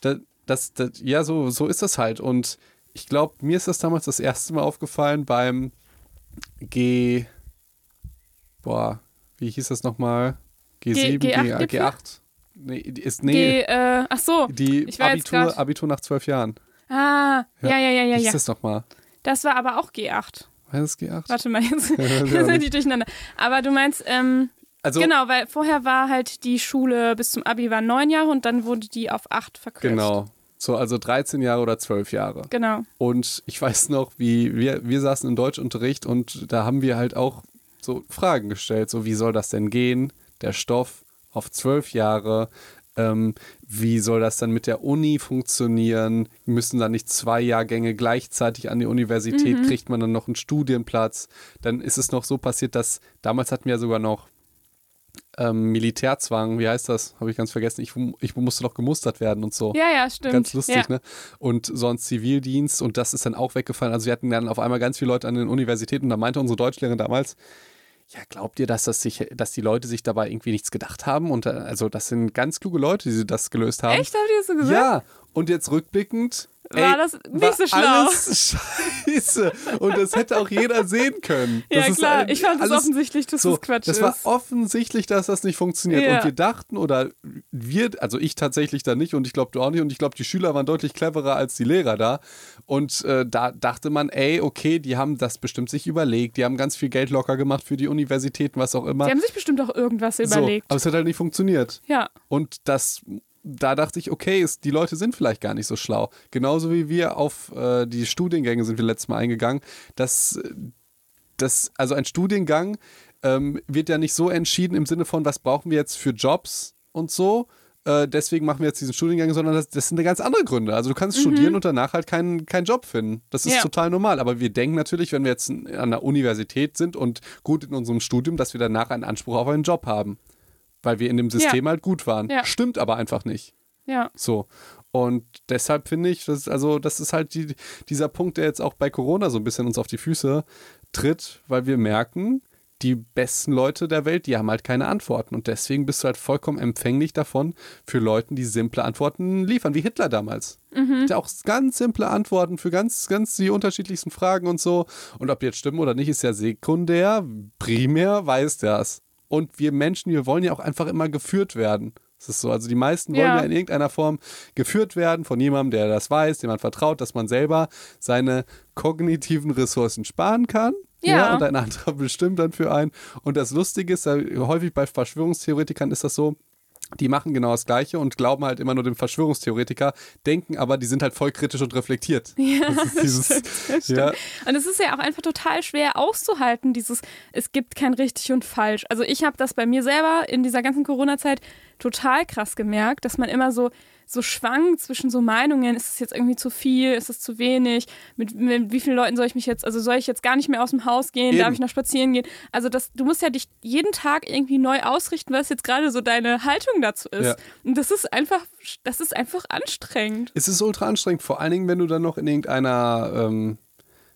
das, das, das ja, so, so ist das halt. Und ich glaube, mir ist das damals das erste Mal aufgefallen beim G, boah, wie hieß das nochmal? G7, G- G, G8 G8. Nee, die ist, nee, Geh, äh, ach so. die ich war jetzt grad- Abitur, Abitur nach zwölf Jahren. Ah, ja, ja, ja, ja, hieß ja. das nochmal? Das war aber auch G8. War das G8? Warte mal, jetzt Ja, jetzt ja, sind die durcheinander. Aber du meinst, ähm, Also, genau, weil vorher war halt die Schule bis zum Abi war neun Jahre und dann wurde die auf acht verkürzt. genau. So, also 13 Jahre oder 12 Jahre. Genau. Und ich weiß noch, wie wir, wir saßen im Deutschunterricht und da haben wir halt auch so Fragen gestellt, so wie soll das denn gehen, der Stoff auf zwölf Jahre, ähm, wie soll das dann mit der Uni funktionieren, müssen dann nicht zwei Jahrgänge gleichzeitig an die Universität, kriegt man dann noch einen Studienplatz, dann ist es noch so passiert, dass damals hatten wir ja sogar noch ähm, Militärzwang, wie heißt das? Habe ich ganz vergessen. Ich, ich musste doch gemustert werden und so. Ja, ja, stimmt. Ganz lustig, ja. ne? Und sonst Zivildienst und das ist dann auch weggefallen. Also wir hatten dann auf einmal ganz viele Leute an den Universitäten und da meinte unsere Deutschlehrerin damals, ja, glaubt ihr, dass, das sich, dass die Leute sich dabei irgendwie nichts gedacht haben? Und äh, also das sind ganz kluge Leute, die das gelöst haben. Echt, habt ihr das so gesagt? Ja, und jetzt rückblickend war Ey, das nicht war so schlau. Alles scheiße. Und das hätte auch jeder sehen können. ja, das ist klar. ein- ich fand es offensichtlich, dass so, das Quatsch das ist. war offensichtlich, dass das nicht funktioniert. Ja. Und wir dachten, oder wir, also ich tatsächlich da nicht und ich glaube du auch nicht. Und ich glaube, die Schüler waren deutlich cleverer als die Lehrer da. Und äh, da dachte man, ey, okay, die haben das bestimmt sich überlegt. Die haben ganz viel Geld locker gemacht für die Universitäten, was auch immer. Die haben sich bestimmt auch irgendwas so, überlegt. aber es hat halt nicht funktioniert. Ja. Und das, da dachte ich, okay, ist, die Leute sind vielleicht gar nicht so schlau. Genauso wie wir auf äh, die Studiengänge sind wir letztes Mal eingegangen. dass das, also ein Studiengang ähm, wird ja nicht so entschieden im Sinne von, was brauchen wir jetzt für Jobs und so. Äh, deswegen machen wir jetzt diesen Studiengang, sondern das, das sind ganz andere Gründe. Also du kannst studieren und danach halt keinen keinen Job finden. Das ist Ja. total normal. Aber wir denken natürlich, wenn wir jetzt an der Universität sind und gut in unserem Studium, dass wir danach einen Anspruch auf einen Job haben. Weil wir in dem System halt gut waren. Ja. Stimmt aber einfach nicht. Ja. So. Und deshalb finde ich, das, also, das ist halt die, dieser Punkt, der jetzt auch bei Corona so ein bisschen uns auf die Füße tritt, weil wir merken, die besten Leute der Welt, die haben halt keine Antworten. Und deswegen bist du halt vollkommen empfänglich davon, für Leuten, die simple Antworten liefern, wie Hitler damals. Der auch ganz simple Antworten für ganz, ganz die unterschiedlichsten Fragen und so. Und ob die jetzt stimmen oder nicht, ist ja sekundär. Primär weiß das. Und wir Menschen, wir wollen ja auch einfach immer geführt werden. Das ist so. Also die meisten wollen Ja. ja in irgendeiner Form geführt werden von jemandem, der das weiß, dem man vertraut, dass man selber seine kognitiven Ressourcen sparen kann. Ja. und ein anderer bestimmt dann für einen. Und das Lustige ist, häufig bei Verschwörungstheoretikern ist das so, die machen genau das Gleiche und glauben halt immer nur dem Verschwörungstheoretiker, denken aber, die sind halt voll kritisch und reflektiert. Ja, Das ist dieses, das stimmt. ja, Und es ist ja auch einfach total schwer auszuhalten, dieses, es gibt kein richtig und falsch. Also ich habe das bei mir selber in dieser ganzen Corona-Zeit total krass gemerkt, dass man immer so, so schwankt zwischen so Meinungen, ist es jetzt irgendwie zu viel, ist es zu wenig, mit, mit wie vielen Leuten soll ich mich jetzt, also soll ich jetzt gar nicht mehr aus dem Haus gehen, Eben. darf ich noch spazieren gehen? Also das, du musst ja dich jeden Tag irgendwie neu ausrichten, was jetzt gerade so deine Haltung dazu ist. Ja. Und das ist einfach, das ist einfach anstrengend. es ist ultra anstrengend, vor allen Dingen, wenn du dann noch in irgendeiner ähm,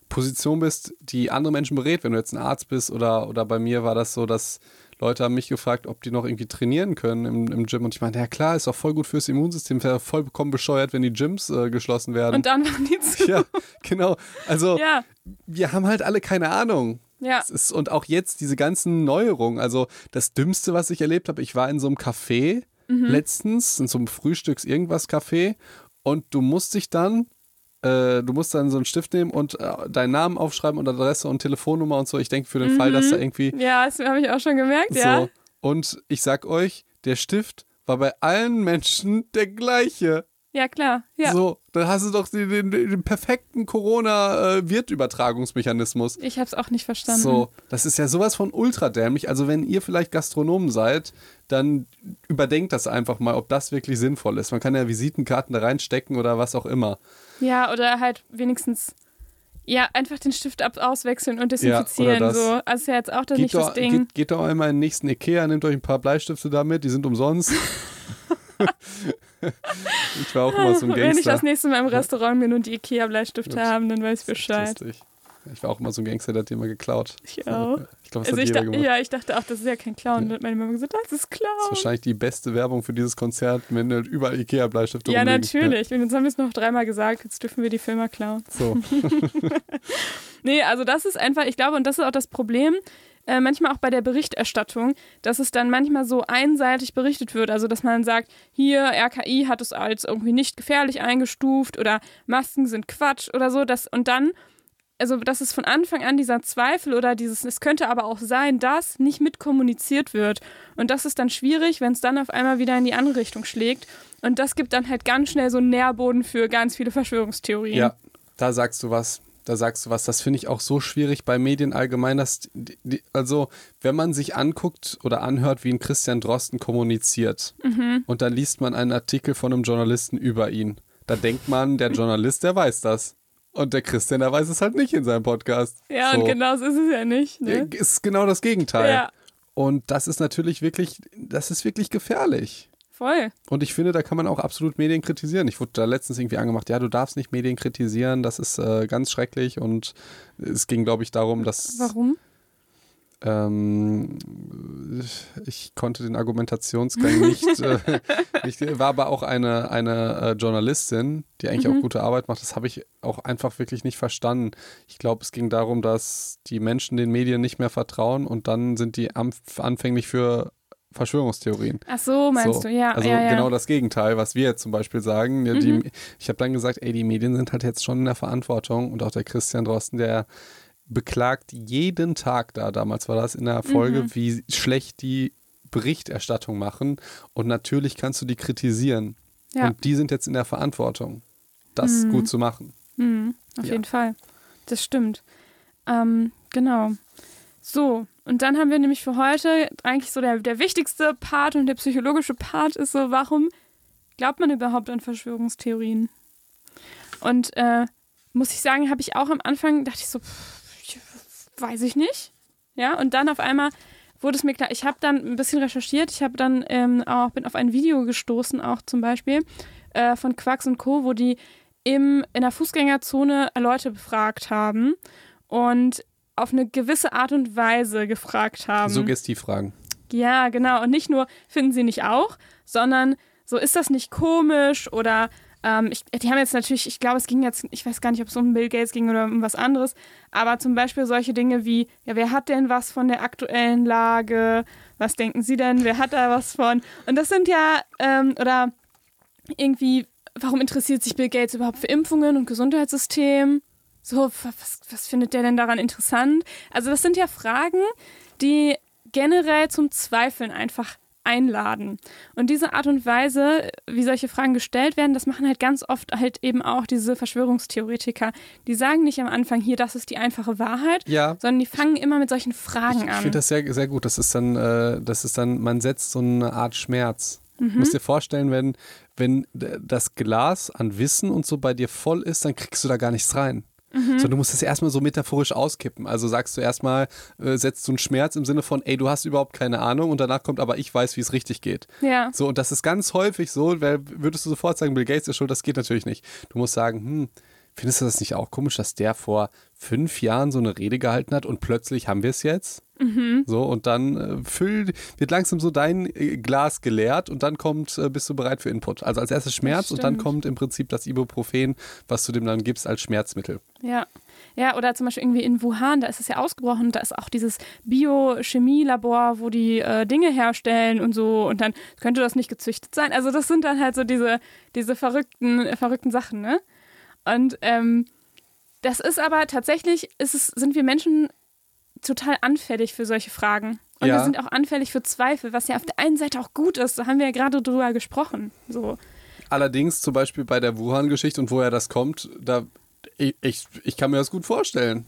Position bist, die andere Menschen berät, wenn du jetzt ein Arzt bist oder, oder bei mir war das so, dass Leute haben mich gefragt, ob die noch irgendwie trainieren können im, im Gym und ich meinte, ja klar, ist doch voll gut fürs Immunsystem, wäre vollkommen bescheuert, wenn die Gyms äh, geschlossen werden. Und dann waren die zu. ja, genau. Also Ja, wir haben halt alle keine Ahnung. ja. Es ist, und auch jetzt diese ganzen Neuerungen. Also das Dümmste, was ich erlebt habe, ich war in so einem Café Mhm. letztens, in so einem Frühstücks-Irgendwas-Café und du musst dich dann, äh, du musst dann so einen Stift nehmen und äh, deinen Namen aufschreiben und Adresse und Telefonnummer und so. Ich denke für den Fall, dass da irgendwie Ja, das habe ich auch schon gemerkt, ja. so. Und ich sag euch, der Stift war bei allen Menschen der gleiche. Ja, klar. Ja. So, dann hast du doch den, den, den perfekten Corona-Wirtübertragungsmechanismus. Ich habe es auch nicht verstanden. So, das ist ja sowas von ultra dämlich. Also, wenn ihr vielleicht Gastronomen seid, dann überdenkt das einfach mal, ob das wirklich sinnvoll ist. Man kann ja Visitenkarten da reinstecken oder was auch immer. Ja, oder halt wenigstens ja, einfach den Stift ab auswechseln und Ja, desinfizieren. das. so. Also ist ja jetzt auch das Geht nicht doch, das Ding. geht, geht doch einmal in den nächsten Ikea, nehmt euch ein paar Bleistifte damit, die sind umsonst. ich war auch immer so ein Wenn ich Gangster. das nächste Mal im Restaurant bin und die Ikea-Bleistifte haben, dann weiß ich Bescheid. Ich war auch immer so ein Gangster, der hat die immer geklaut. Ich auch. Ich glaube, das Also hat jeder gemacht. ja, ich dachte auch, das ist ja kein Clown. Ja. Und meine Mama gesagt, das ist Das ist Clown. wahrscheinlich die beste Werbung für dieses Konzert, wenn halt überall Ikea-Bleistifte Ja, rumliegen. natürlich. Und jetzt haben wir es noch dreimal gesagt, jetzt dürfen wir die Filme klauen. So. Nee, also das ist einfach, ich glaube, und das ist auch das Problem, äh, manchmal auch bei der Berichterstattung, dass es dann manchmal so einseitig berichtet wird. Also, dass man sagt, hier, RKI hat es als irgendwie nicht gefährlich eingestuft oder Masken sind Quatsch oder so. Das, und dann, also, dass es von Anfang an dieser Zweifel oder dieses, es könnte aber auch sein, dass nicht mitkommuniziert wird. Und das ist dann schwierig, wenn es dann auf einmal wieder in die andere Richtung schlägt. Und das gibt dann halt ganz schnell so einen Nährboden für ganz viele Verschwörungstheorien. Ja, da sagst du was. Da sagst du was. Das finde ich auch so schwierig bei Medien allgemein, dass die, die, also wenn man sich anguckt oder anhört, wie ein Christian Drosten kommuniziert Mhm. und dann liest man einen Artikel von einem Journalisten über ihn, da denkt man, der Journalist, der weiß das. Und der Christian, der weiß es halt nicht in seinem Podcast. Ja, so. und genau so ist es ja nicht. Ne? Ist genau das Gegenteil. Ja, Und das ist natürlich wirklich, das ist wirklich gefährlich. Voll. Und ich finde, da kann man auch absolut Medien kritisieren. Ich wurde da letztens irgendwie angemacht, ja, du darfst nicht Medien kritisieren, das ist äh, ganz schrecklich. Und es ging, glaube ich, darum, dass. Warum? Ähm, ich konnte den Argumentationsgang nicht, äh, nicht war aber auch eine, eine äh, Journalistin, die eigentlich Mhm. auch gute Arbeit macht. Das habe ich auch einfach wirklich nicht verstanden. Ich glaube, es ging darum, dass die Menschen den Medien nicht mehr vertrauen und dann sind die anf- anfänglich für Verschwörungstheorien. Ach so, meinst So, du? Ja, also ja, ja. genau das Gegenteil, was wir jetzt zum Beispiel sagen. Ja, Mhm. die, ich habe dann gesagt, ey, die Medien sind halt jetzt schon in der Verantwortung und auch der Christian Drosten, der beklagt jeden Tag da, damals war das in der Folge, Mhm. wie schlecht die Berichterstattung machen und natürlich kannst du die kritisieren und die sind jetzt in der Verantwortung, das Mhm. gut zu machen. Mhm, auf jeden Fall. Das stimmt. Ähm, genau. So, und dann haben wir nämlich für heute eigentlich so der, der wichtigste Part und der psychologische Part ist so, warum glaubt man überhaupt an Verschwörungstheorien? Und äh, muss ich sagen, habe ich auch am Anfang, dachte ich so, pff, weiß ich nicht. Ja, und dann auf einmal wurde es mir klar, ich habe dann ein bisschen recherchiert, ich habe dann ähm, auch, bin auf ein Video gestoßen, auch zum Beispiel, äh, von Quacks und Co., wo die im, in der Fußgängerzone Leute befragt haben und auf eine gewisse Art und Weise gefragt haben. Suggestivfragen. Ja, genau. Und nicht nur, finden sie nicht auch, sondern so, ist das nicht komisch oder ähm, ich, die haben jetzt natürlich, ich glaube, es ging jetzt, ich weiß gar nicht, ob es um Bill Gates ging oder um was anderes, aber zum Beispiel solche Dinge wie, ja, wer hat denn was von der aktuellen Lage? Was denken Sie denn? Wer hat da was von? Und das sind ja, ähm, oder irgendwie, warum interessiert sich Bill Gates überhaupt für Impfungen und Gesundheitssystem? So, was, was findet der denn daran interessant? Also das sind ja Fragen, die generell zum Zweifeln einfach einladen. Und diese Art und Weise, wie solche Fragen gestellt werden, das machen halt ganz oft halt eben auch diese Verschwörungstheoretiker. Die sagen nicht am Anfang hier, das ist die einfache Wahrheit, Ja, sondern die fangen immer mit solchen Fragen ich, ich an. finde das sehr, sehr gut. Das ist dann, äh, das ist dann, man setzt so eine Art Schmerz. Mhm. musst dir vorstellen, wenn, wenn das Glas an Wissen und so bei dir voll ist, dann kriegst du da gar nichts rein. Mhm. Sondern du musst es erstmal so metaphorisch auskippen. Also sagst du erstmal, äh, setzt du einen Schmerz im Sinne von, ey, du hast überhaupt keine Ahnung und danach kommt aber, ich weiß, wie es richtig geht. ja. So, und das ist ganz häufig so, weil würdest du sofort sagen, Bill Gates ist schuld, das geht natürlich nicht. Du musst sagen, hm, findest du das nicht auch komisch, dass der vor fünf Jahren so eine Rede gehalten hat und plötzlich haben wir es jetzt? So, und dann äh, füll, wird langsam so dein äh, Glas geleert und dann kommt, äh, bist du bereit für Input. Also als erstes Schmerz und dann kommt im Prinzip das Ibuprofen, was du dem dann gibst als Schmerzmittel. Ja. Ja, oder zum Beispiel irgendwie in Wuhan, da ist es ja ausgebrochen, da ist auch dieses Biochemielabor, wo die äh, Dinge herstellen und so und dann könnte das nicht gezüchtet sein. Also das sind dann halt so diese, diese verrückten, äh, verrückten Sachen, ne? Und ähm, das ist aber tatsächlich, ist es, sind wir Menschen total anfällig für solche Fragen. Und Ja. wir sind auch anfällig für Zweifel, was ja auf der einen Seite auch gut ist. Da haben wir ja gerade drüber gesprochen. So. Allerdings zum Beispiel bei der Wuhan-Geschichte und woher das kommt, da ich, ich, ich kann mir das gut vorstellen.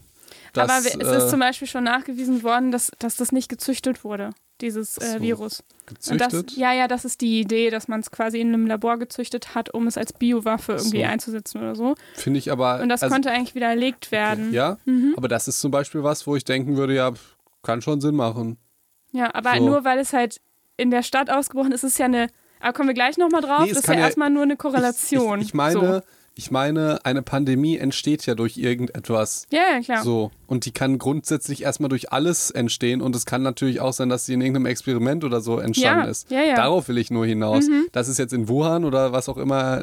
Dass, Aber es ist äh, zum Beispiel schon nachgewiesen worden, dass, dass das nicht gezüchtet wurde, dieses äh, so. Virus. Und gezüchtet. das, ja, ja, das ist die Idee, dass man es quasi in einem Labor gezüchtet hat, um es als Biowaffe irgendwie So. einzusetzen oder so. Finde ich aber. Und das also, konnte eigentlich widerlegt werden. Ja, Mhm. aber das ist zum Beispiel was, wo ich denken würde, ja, kann schon Sinn machen. Ja, aber So. nur weil es halt in der Stadt ausgebrochen ist, ist es ja eine. Aber kommen wir gleich nochmal drauf. Nee, das ist ja, ja- erstmal nur eine Korrelation. Ich, ich, ich meine, ich meine, eine Pandemie entsteht ja durch irgendetwas. Ja, ja, klar. So. Und die kann grundsätzlich erstmal durch alles entstehen. Und es kann natürlich auch sein, dass sie in irgendeinem Experiment oder so entstanden Ja, ist. ja, ja. Darauf will ich nur hinaus. Mhm. Das ist jetzt in Wuhan oder was auch immer.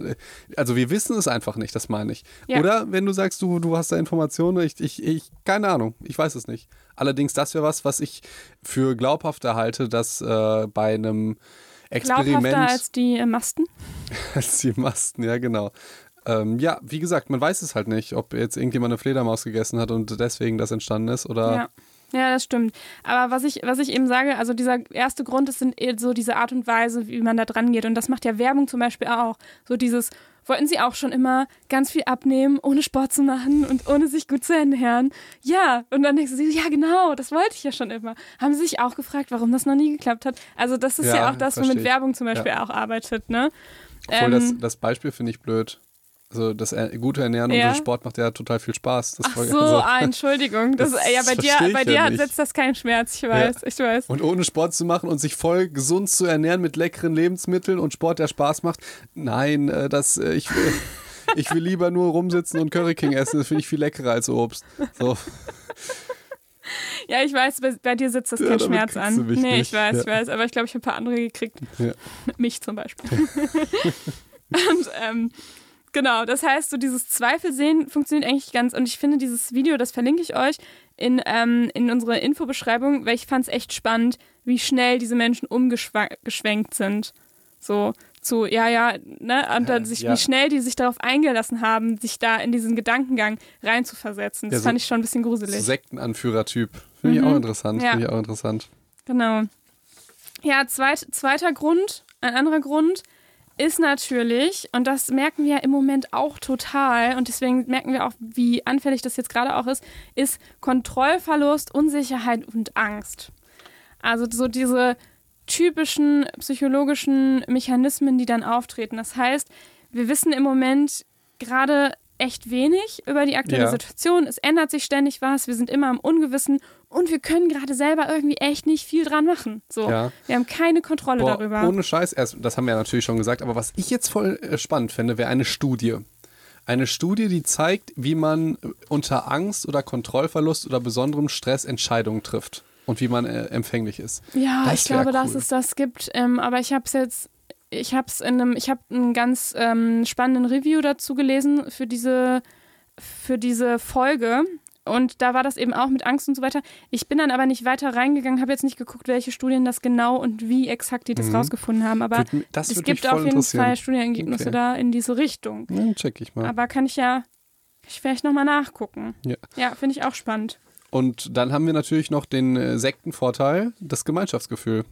Also wir wissen es einfach nicht, das meine ich. Ja. Oder wenn du sagst, du, du hast da Informationen, ich, ich, ich, keine Ahnung, ich weiß es nicht. Allerdings, das wäre was, was ich für glaubhafter halte, dass äh, bei einem Experiment. Glaubhafter als die äh, Masten. als die Masten, ja, genau. Ähm, ja, wie gesagt, man weiß es halt nicht, ob jetzt irgendjemand eine Fledermaus gegessen hat und deswegen das entstanden ist oder. Ja. Ja, das stimmt. Aber was ich, was ich eben sage, also dieser erste Grund, das sind so diese Art und Weise, wie man da dran geht. Und das macht ja Werbung zum Beispiel auch. So dieses, wollten sie auch schon immer ganz viel abnehmen, ohne Sport zu machen und ohne sich gut zu ernähren? Ja. Und dann denkst du, ja genau, das wollte ich ja schon immer. Haben sie sich auch gefragt, warum das noch nie geklappt hat? Also das ist ja, Ja, auch das, womit. Werbung zum Beispiel auch arbeitet, ne? Obwohl das, Ähm, das Beispiel finde ich blöd. Also das gute Ernähren Ja. und Sport macht ja total viel Spaß. Das Ach so, also- ah, Entschuldigung. Das, Das ja, bei dir, ich bei ja dir nicht. setzt das keinen Schmerz, ich weiß, ich weiß. Und ohne Sport zu machen und sich voll gesund zu ernähren mit leckeren Lebensmitteln und Sport, der Spaß macht. Nein, äh, das, äh, ich, will, ich will lieber nur rumsitzen und Curry King essen. Das finde ich viel leckerer als Obst. So. Ja, ich weiß, bei, bei dir sitzt das Ja, kein damit Schmerz an. Nee, nicht. ich weiß, ich Ja. weiß. Aber ich glaube, ich habe ein paar andere gekriegt. Ja. Mich zum Beispiel. und ähm, genau, das heißt, so dieses Zweifelsehen funktioniert eigentlich ganz. Und ich finde, dieses Video, das verlinke ich euch in, ähm, in unsere Infobeschreibung, weil ich fand es echt spannend, wie schnell diese Menschen umgeschwenkt sind. So zu, ja, ja, ne, und dann Äh, sich, ja. wie schnell die sich darauf eingelassen haben, sich da in diesen Gedankengang reinzuversetzen. Das Ja, so- fand ich schon ein bisschen gruselig. Sektenanführer-Typ. Finde ich Mhm. auch interessant. Ja. Finde ich auch interessant. Genau. Ja, zweit, zweiter Grund, ein anderer Grund ist natürlich, und das merken wir ja im Moment auch total, und deswegen merken wir auch, wie anfällig das jetzt gerade auch ist, ist Kontrollverlust, Unsicherheit und Angst. Also so diese typischen psychologischen Mechanismen, die dann auftreten. Das heißt, wir wissen im Moment gerade echt wenig über die aktuelle Ja. Situation. Es ändert sich ständig was. Wir sind immer im Ungewissen und wir können gerade selber irgendwie echt nicht viel dran machen. So, Ja. wir haben keine Kontrolle Boah, darüber. ohne Scheiß, erst, das haben wir ja natürlich schon gesagt, aber was ich jetzt voll äh, spannend finde, wäre eine Studie. Eine Studie, die zeigt, wie man äh, unter Angst oder Kontrollverlust oder besonderem Stress Entscheidungen trifft und wie man äh, empfänglich ist. Ja, Das ich glaube, dass cool. es das gibt. Ähm, aber ich habe es jetzt, ich habe es in einem, ich habe einen ganz ähm, spannenden Review dazu gelesen für diese, für diese Folge. Und da war das eben auch mit Angst und so weiter. Ich bin dann aber nicht weiter reingegangen, habe jetzt nicht geguckt, welche Studien das genau und wie exakt die das Mhm. rausgefunden haben. Aber es würde mich gibt auf jeden. Fall Studienergebnisse Okay. da in diese Richtung. Ja, check ich mal. Aber kann ich ja ich vielleicht nochmal nachgucken. Ja. Ja, finde ich auch spannend. Und dann haben wir natürlich noch den äh, Sektenvorteil, das Gemeinschaftsgefühl.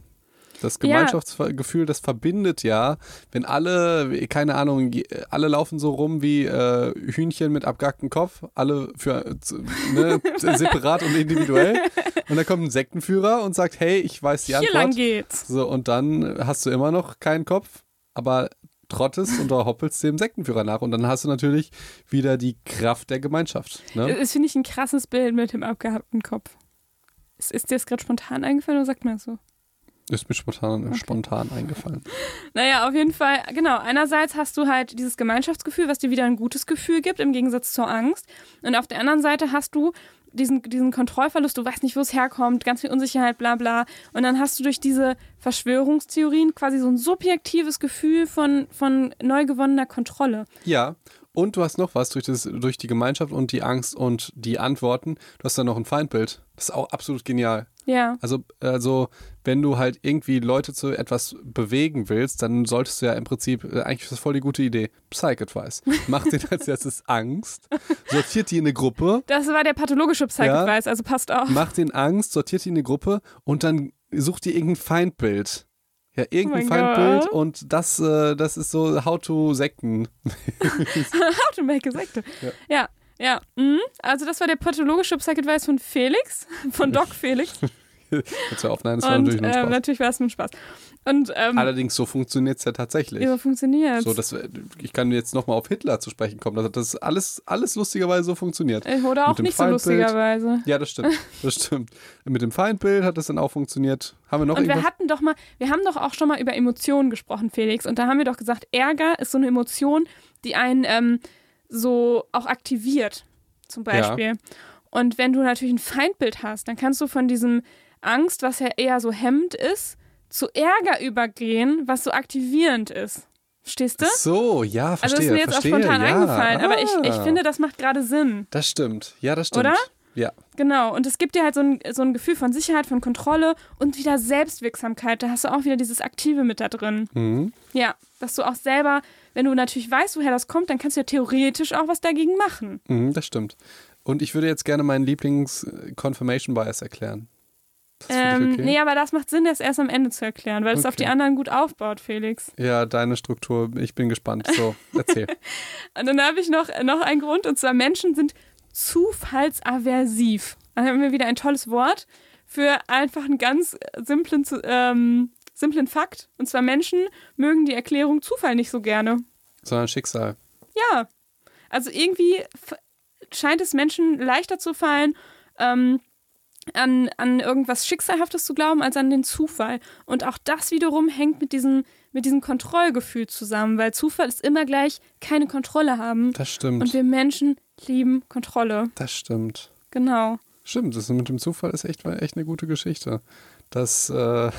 Das Ja. Gemeinschaftsgefühl, das verbindet ja, wenn alle, keine Ahnung, alle laufen so rum wie äh, Hühnchen mit abgehacktem Kopf, alle für ne, separat und individuell. Und dann kommt ein Sektenführer und sagt, hey, ich weiß die Hier lang Antwort. geht's. So, und dann hast du immer noch keinen Kopf, aber trottest und da hoppelst dem Sektenführer nach. Und dann hast du natürlich wieder die Kraft der Gemeinschaft. Ne? Das finde ich ein krasses Bild mit dem abgehackten Kopf. Ist, ist dir das gerade spontan eingefallen oder sagt man das so? Ist mir spontan, spontan eingefallen. Naja, auf jeden Fall, genau. Einerseits hast du halt dieses Gemeinschaftsgefühl, was dir wieder ein gutes Gefühl gibt, im Gegensatz zur Angst. Und auf der anderen Seite hast du diesen, diesen Kontrollverlust, du weißt nicht, wo es herkommt, ganz viel Unsicherheit, bla bla. Und dann hast du durch diese Verschwörungstheorien quasi so ein subjektives Gefühl von, von neu gewonnener Kontrolle. Ja, und du hast noch was durch, das, durch die Gemeinschaft und die Angst und die Antworten. Du hast dann noch ein Feindbild. Das ist auch absolut genial. Ja. Also, also wenn du halt irgendwie Leute zu etwas bewegen willst, dann solltest du ja im Prinzip, äh, eigentlich ist das voll die gute Idee, Psych-Advice. Mach dir als erstes Angst, sortiert die in eine Gruppe, Das war der pathologische Psych-Advice, also passt auf. mach den Angst, sortiert die in eine Gruppe und dann such dir irgendein Feindbild. Ja, irgendein Oh Feindbild Gott. und das, äh, das ist so How to Sekten. How to make a Sekte. Ja. Ja, ja. Mhm. Also das war der pathologische Psych-Advice von Felix, von Doc Felix. Jetzt hör auf, nein, das war Und natürlich nur ähm, Spaß. natürlich war es ein Spaß. Und ähm, Allerdings, so funktioniert es ja tatsächlich. so funktioniert So, das, ich kann jetzt nochmal auf Hitler zu sprechen kommen. Das hat das alles, alles lustigerweise so funktioniert. Oder auch nicht so Feindbild. lustigerweise. Ja, das stimmt. Das stimmt. Mit dem Feindbild hat das dann auch funktioniert. Haben wir noch Und wir irgendwas? hatten doch mal, wir haben doch auch schon mal über Emotionen gesprochen, Felix. Und da haben wir doch gesagt, Ärger ist so eine Emotion, die einen ähm, so auch aktiviert, zum Beispiel. Und wenn du natürlich ein Feindbild hast, dann kannst du von diesem Angst, was ja eher so hemmend ist, zu Ärger übergehen, was so aktivierend ist. Verstehst du? So, ja, also verstehe. das ist mir jetzt verstehe, auch spontan ja. eingefallen, aber ich, ich Ah. finde, das macht gerade Sinn. Das stimmt. Ja, das stimmt. Oder? Ja. Genau, und es gibt dir halt so ein, so ein Gefühl von Sicherheit, von Kontrolle und wieder Selbstwirksamkeit. Da hast du auch wieder dieses Aktive mit da drin. Mhm. Ja, dass du auch selber, wenn du natürlich weißt, woher das kommt, dann kannst du ja theoretisch auch was dagegen machen. Mhm, das stimmt. Und ich würde jetzt gerne meinen Lieblings-Confirmation-Bias erklären. Ähm, okay? Nee, aber das macht Sinn, das erst am Ende zu erklären, weil es auf die anderen gut aufbaut, Felix. Ja, deine Struktur. Ich bin gespannt. So, erzähl. Und dann habe ich noch, noch einen Grund, und zwar Menschen sind zufallsaversiv. Dann haben wir wieder ein tolles Wort für einfach einen ganz simplen, ähm, simplen Fakt. Und zwar Menschen mögen die Erklärung Zufall nicht so gerne. Sondern Schicksal. Ja. Also irgendwie scheint es Menschen leichter zu fallen, ähm, an, an irgendwas Schicksalhaftes zu glauben, als an den Zufall. Und auch das wiederum hängt mit diesem, mit diesem Kontrollgefühl zusammen, weil Zufall ist immer gleich keine Kontrolle haben. Das stimmt. Und wir Menschen lieben Kontrolle. das stimmt. Genau. Stimmt, das mit dem Zufall ist echt, echt eine gute Geschichte. Das äh,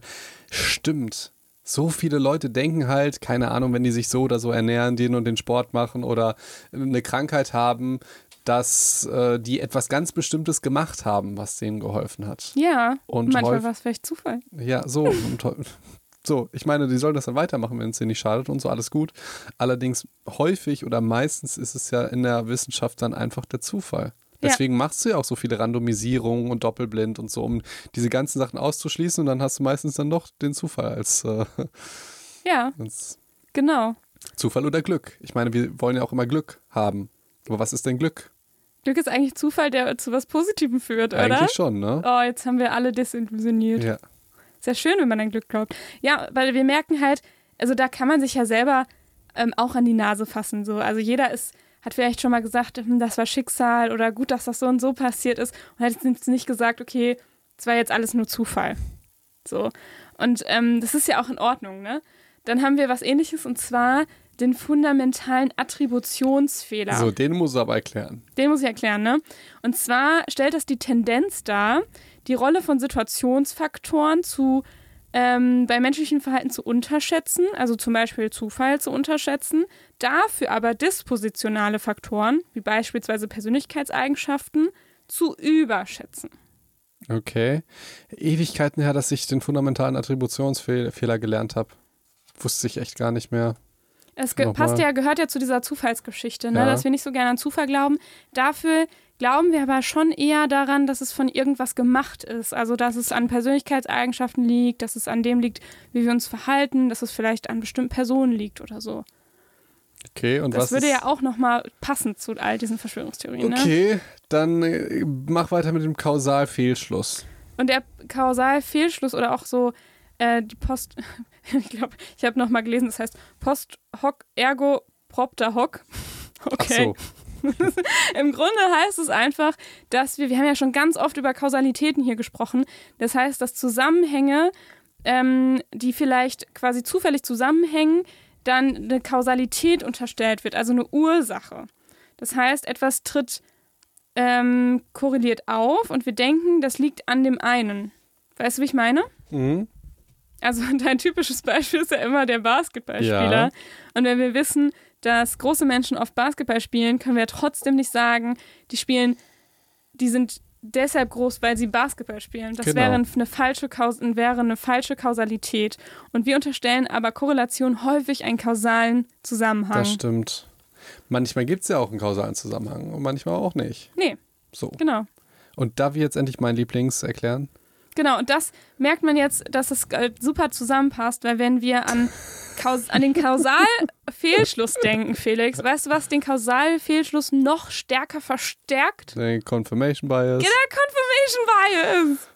stimmt. So viele Leute denken halt, keine Ahnung, wenn die sich so oder so ernähren, den und den Sport machen oder eine Krankheit haben, dass äh, die etwas ganz Bestimmtes gemacht haben, was denen geholfen hat. Ja, Und manchmal war es vielleicht Zufall. Ja, so. So, ich meine, die sollen das dann weitermachen, wenn es denen nicht schadet und so, alles gut. Allerdings häufig oder meistens ist es ja in der Wissenschaft dann einfach der Zufall. Ja. Deswegen machst du ja auch so viele Randomisierungen und Doppelblind und so, um diese ganzen Sachen auszuschließen und dann hast du meistens dann doch den Zufall als, äh, Ja, als genau. Zufall oder Glück. Ich meine, wir wollen ja auch immer Glück haben. Aber was ist denn Glück? Glück ist eigentlich Zufall, der zu was Positivem führt, oder? Eigentlich schon, ne? Oh, jetzt haben wir alle desillusioniert. Ja. Sehr schön, wenn man an Glück glaubt. Ja, weil wir merken halt, also da kann man sich ja selber ähm, auch an die Nase fassen. So. Also jeder ist, hat vielleicht schon mal gesagt, hm, das war Schicksal oder gut, dass das so und so passiert ist und hat jetzt nicht gesagt, okay, es war jetzt alles nur Zufall. So. Und ähm, das ist ja auch in Ordnung, ne? Dann haben wir was ähnliches und zwar den fundamentalen Attributionsfehler. So, den muss er aber erklären. Den muss ich erklären, ne? Und zwar stellt das die Tendenz dar, die Rolle von Situationsfaktoren zu ähm, bei menschlichem Verhalten zu unterschätzen, also zum Beispiel Zufall zu unterschätzen, dafür aber dispositionale Faktoren, wie beispielsweise Persönlichkeitseigenschaften, zu überschätzen. Okay. Ewigkeiten her, dass ich den fundamentalen Attributionsfehler gelernt habe. Wusste ich echt gar nicht mehr. Es passt ja, gehört ja zu dieser Zufallsgeschichte, ne? Ja. dass wir nicht so gerne an Zufall glauben. Dafür glauben wir aber schon eher daran, dass es von irgendwas gemacht ist. Also, dass es an Persönlichkeitseigenschaften liegt, dass es an dem liegt, wie wir uns verhalten, dass es vielleicht an bestimmten Personen liegt oder so. Okay, und Das was würde ist ja auch nochmal passen zu all diesen Verschwörungstheorien. Ne? Okay, dann äh, mach weiter mit dem Kausalfehlschluss. Und der Kausalfehlschluss oder auch so äh, die Post, ich glaube, ich habe nochmal gelesen, das heißt Post hoc ergo propter hoc. Okay. Ach so. Im Grunde heißt es einfach, dass wir, wir haben ja schon ganz oft über Kausalitäten hier gesprochen. Das heißt, dass Zusammenhänge, ähm, die vielleicht quasi zufällig zusammenhängen, dann eine Kausalität unterstellt wird, also eine Ursache. Das heißt, etwas tritt ähm, korreliert auf und wir denken, das liegt an dem einen. Weißt du, wie ich meine? Mhm. Also dein typisches Beispiel ist ja immer der Basketballspieler. Ja. Und wenn wir wissen, dass große Menschen oft Basketball spielen, können wir trotzdem nicht sagen, die spielen, die sind deshalb groß, weil sie Basketball spielen. Das Genau. wäre, eine falsche Kaus wäre eine falsche Kausalität. Und wir unterstellen aber Korrelation häufig einen kausalen Zusammenhang. Das stimmt. Manchmal gibt es ja auch einen kausalen Zusammenhang und manchmal auch nicht. Nee, So. genau. Und darf ich jetzt endlich mein Lieblings erklären? Genau, und das merkt man jetzt, dass es äh, super zusammenpasst, weil wenn wir an, Kaus an den Kausalfehlschluss denken, Felix, weißt du, was den Kausalfehlschluss noch stärker verstärkt? Den Confirmation Bias. Der Confirmation Bias!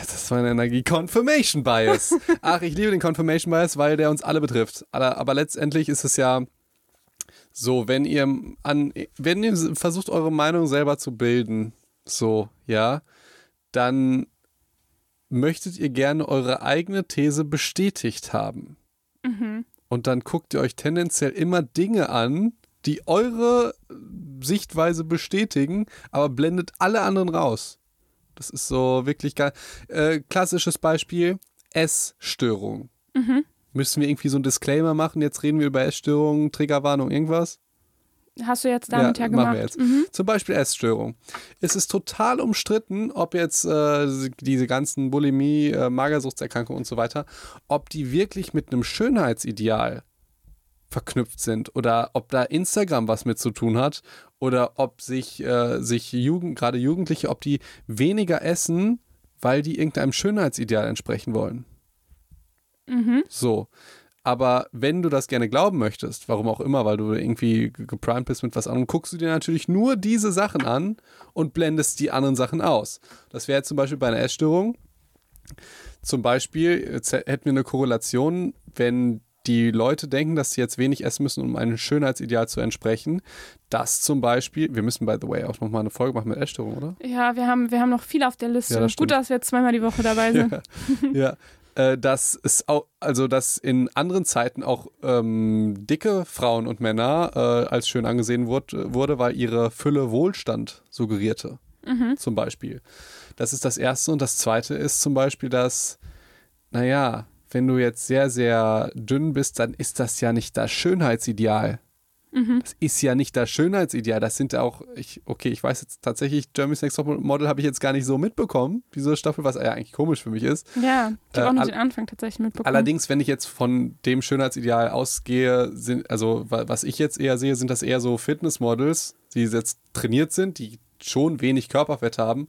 Das ist meine Energie. Confirmation Bias. Ach, ich liebe den Confirmation Bias, weil der uns alle betrifft. Aber, aber letztendlich ist es ja so, wenn ihr an, wenn ihr versucht, eure Meinung selber zu bilden, so, ja, dann möchtet ihr gerne eure eigene These bestätigt haben. Und dann guckt ihr euch tendenziell immer Dinge an, die eure Sichtweise bestätigen, aber blendet alle anderen raus. Das ist so wirklich geil. Äh, klassisches Beispiel: Essstörung. Müssen wir irgendwie so einen Disclaimer machen? Jetzt reden wir über Essstörungen, Triggerwarnung, irgendwas? Hast du jetzt damit ja, Ja, gemacht? machen wir jetzt. Mhm. Zum Beispiel Essstörung. Es ist total umstritten, ob jetzt äh, diese ganzen Bulimie, äh, Magersuchtserkrankungen und so weiter, ob die wirklich mit einem Schönheitsideal verknüpft sind oder ob da Instagram was mit zu tun hat oder ob sich, äh, sich Jugend, gerade Jugendliche, ob die weniger essen, weil die irgendeinem Schönheitsideal entsprechen wollen. Mhm. So. Aber wenn du das gerne glauben möchtest, warum auch immer, weil du irgendwie ge- geprimed bist mit was anderem, guckst du dir natürlich nur diese Sachen an und blendest die anderen Sachen aus. Das wäre jetzt zum Beispiel bei einer Essstörung. Zum Beispiel jetzt hä- hätten wir eine Korrelation, wenn die Leute denken, dass sie jetzt wenig essen müssen, um einem Schönheitsideal zu entsprechen. Das zum Beispiel, wir müssen by the way auch nochmal eine Folge machen mit Essstörung, oder? Ja, wir haben, wir haben noch viel auf der Liste. Ja, das Gut, dass wir jetzt zweimal die Woche dabei sind. Ja, ja. Äh, dass es auch, also dass in anderen Zeiten auch ähm, dicke Frauen und Männer äh, als schön angesehen wurde, wurde, weil ihre Fülle Wohlstand suggerierte. Mhm. zum Beispiel. Das ist das Erste. Und das Zweite ist zum Beispiel, dass, naja, wenn du jetzt sehr, sehr dünn bist, dann ist das ja nicht das Schönheitsideal. Mhm. Das ist ja nicht das Schönheitsideal. Das sind ja auch, ich, okay, ich weiß jetzt tatsächlich, Jeremy's Next Top Model habe ich jetzt gar nicht so mitbekommen, diese Staffel, was ja eigentlich komisch für mich ist. Ja, ich habe Äh, auch nicht den Anfang tatsächlich mitbekommen. Allerdings, wenn ich jetzt von dem Schönheitsideal ausgehe, sind, also wa- was ich jetzt eher sehe, sind das eher so Fitnessmodels, die jetzt trainiert sind, die schon wenig Körperfett haben,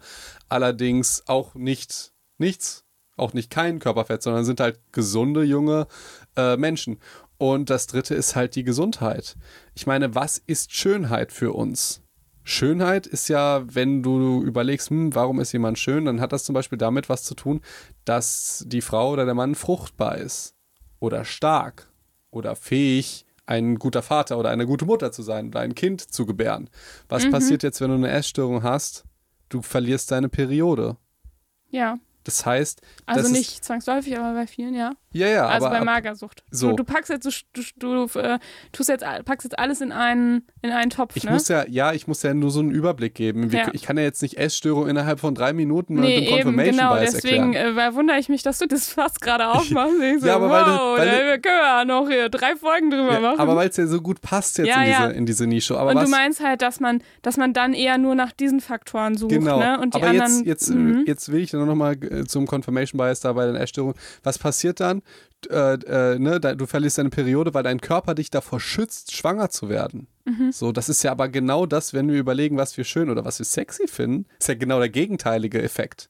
allerdings auch nicht nichts, auch nicht kein Körperfett, sondern sind halt gesunde junge äh, Menschen. Und das dritte ist halt die Gesundheit. Ich meine, was ist Schönheit für uns? Schönheit ist ja, wenn du überlegst, hm, warum ist jemand schön, dann hat das zum Beispiel damit was zu tun, dass die Frau oder der Mann fruchtbar ist oder stark oder fähig, ein guter Vater oder eine gute Mutter zu sein oder ein Kind zu gebären. Was Mhm. passiert jetzt, wenn du eine Essstörung hast? Du verlierst deine Periode. ja, Das heißt, also nicht zwangsläufig, aber bei vielen, ja. Ja, ja, also aber bei Magersucht. so. Du, du packst jetzt, du, du, du äh, tust jetzt, packst jetzt alles in einen, in einen Topf, ich ne? muss ja, ja, ich muss ja nur so einen Überblick geben. Ja. Ich kann ja jetzt nicht Essstörung innerhalb von drei Minuten mit Nee, dem eben, Confirmation genau, Bias deswegen erklären. äh, wundere ich mich, dass du das fast gerade aufmachst. Ich so, Ja, aber weil wow, weil da das- können wir ja noch hier drei Folgen drüber Ja, machen. aber weil es ja so gut passt jetzt in, diese, in diese Nische. Aber und was, du meinst halt, dass man, dass man dann eher nur nach diesen Faktoren sucht, Genau. ne? Und die Aber anderen. jetzt, jetzt, mhm. jetzt will ich dann nochmal zum Confirmation Bias da bei den Essstörungen. Was passiert dann? Äh, äh, ne, du verlierst deine Periode, weil dein Körper dich davor schützt, schwanger zu werden. Mhm. So, das ist ja aber genau das, wenn wir überlegen, was wir schön oder was wir sexy finden, ist ja genau der gegenteilige Effekt.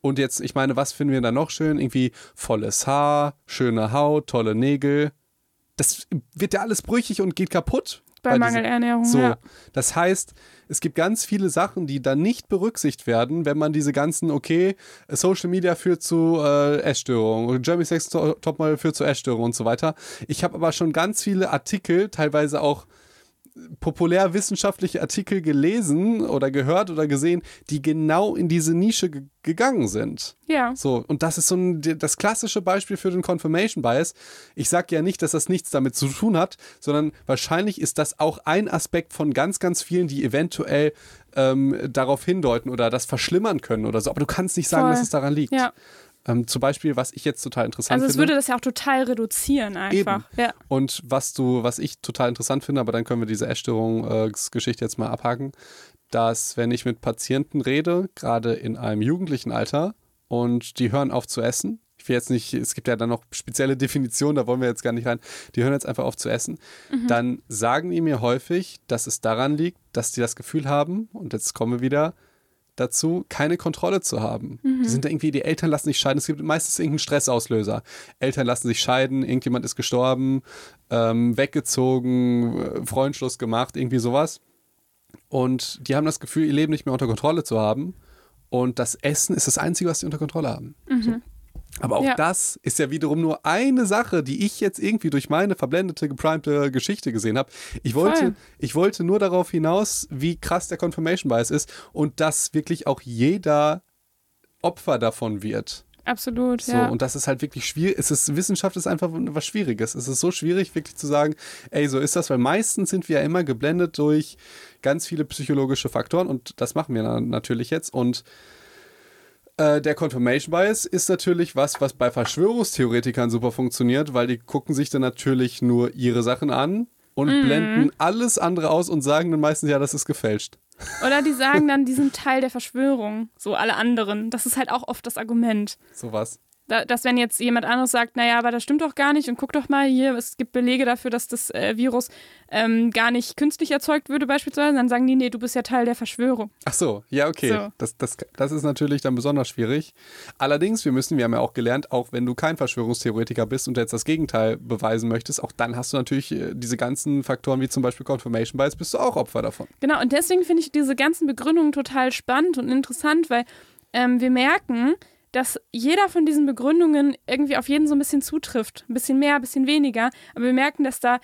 Und jetzt, ich meine, was finden wir da noch schön? Irgendwie volles Haar, schöne Haut, tolle Nägel. Das wird ja alles brüchig und geht kaputt. Bei diesen- Mangelernährung, so, ja. das heißt, es gibt ganz viele Sachen, die dann nicht berücksichtigt werden, wenn man diese ganzen, okay, Social Media führt zu äh, Essstörungen, Jeremy Sex To- Topmodel führt zu Essstörungen und so weiter. Ich habe aber schon ganz viele Artikel, teilweise auch populärwissenschaftliche Artikel gelesen oder gehört oder gesehen, die genau in diese Nische ge gegangen sind. Ja. So, und das ist so ein, das klassische Beispiel für den Confirmation Bias. Ich sage ja nicht, dass das nichts damit zu tun hat, sondern wahrscheinlich ist das auch ein Aspekt von ganz, ganz vielen, die eventuell ähm, darauf hindeuten oder das verschlimmern können oder so. Aber du kannst nicht sagen, Voll. dass es daran liegt. Ja. Ähm, zum Beispiel, was ich jetzt total interessant Also es finde. würde das ja auch total reduzieren einfach. Ja. Und was du, was ich total interessant finde, aber dann können wir diese Essstörungsgeschichte jetzt mal abhaken, dass wenn ich mit Patienten rede, gerade in einem jugendlichen Alter, und die hören auf zu essen, ich will jetzt nicht, es gibt ja dann noch spezielle Definitionen, da wollen wir jetzt gar nicht rein, die hören jetzt einfach auf zu essen, dann sagen die mir häufig, dass es daran liegt, dass die das Gefühl haben, und jetzt kommen wir wieder dazu, keine Kontrolle zu haben. Die sind irgendwie, die Eltern lassen sich scheiden. Es gibt meistens irgendeinen Stressauslöser. Eltern lassen sich scheiden, irgendjemand ist gestorben, ähm, weggezogen, äh, Freundschluss gemacht, irgendwie sowas. Und die haben das Gefühl, ihr Leben nicht mehr unter Kontrolle zu haben. Und das Essen ist das Einzige, was sie unter Kontrolle haben. So. Aber auch Ja. das ist ja wiederum nur eine Sache, die ich jetzt irgendwie durch meine verblendete, geprimte Geschichte gesehen habe. Ich wollte, Voll. ich wollte nur darauf hinaus, wie krass der Confirmation Bias ist und dass wirklich auch jeder Opfer davon wird. Absolut, So, ja. und das ist halt wirklich schwierig. Es ist, Wissenschaft ist einfach was Schwieriges. Es ist so schwierig, wirklich zu sagen, ey, so ist das, weil meistens sind wir ja immer geblendet durch ganz viele psychologische Faktoren und das machen wir na natürlich jetzt. Und äh, der Confirmation Bias ist natürlich was, was bei Verschwörungstheoretikern super funktioniert, weil die gucken sich dann natürlich nur ihre Sachen an und Mhm. blenden alles andere aus und sagen dann meistens, ja, das ist gefälscht. Oder die sagen dann, die sind Teil der Verschwörung, so alle anderen. Das ist halt auch oft das Argument. Sowas. Da, dass wenn jetzt jemand anderes sagt, naja, aber das stimmt doch gar nicht und guck doch mal hier, es gibt Belege dafür, dass das äh, Virus ähm, gar nicht künstlich erzeugt würde beispielsweise, dann sagen die, nee, du bist ja Teil der Verschwörung. Ach so, ja, okay. So. Das, das, das ist natürlich dann besonders schwierig. Allerdings, wir müssen, wir haben ja auch gelernt, auch wenn du kein Verschwörungstheoretiker bist und jetzt das Gegenteil beweisen möchtest, auch dann hast du natürlich äh, diese ganzen Faktoren wie zum Beispiel Confirmation Bias, bist du auch Opfer davon. Genau, und deswegen finde ich diese ganzen Begründungen total spannend und interessant, weil ähm, wir merken, dass jeder von diesen Begründungen irgendwie auf jeden so ein bisschen zutrifft. Ein bisschen mehr, ein bisschen weniger. Aber wir merken, dass da,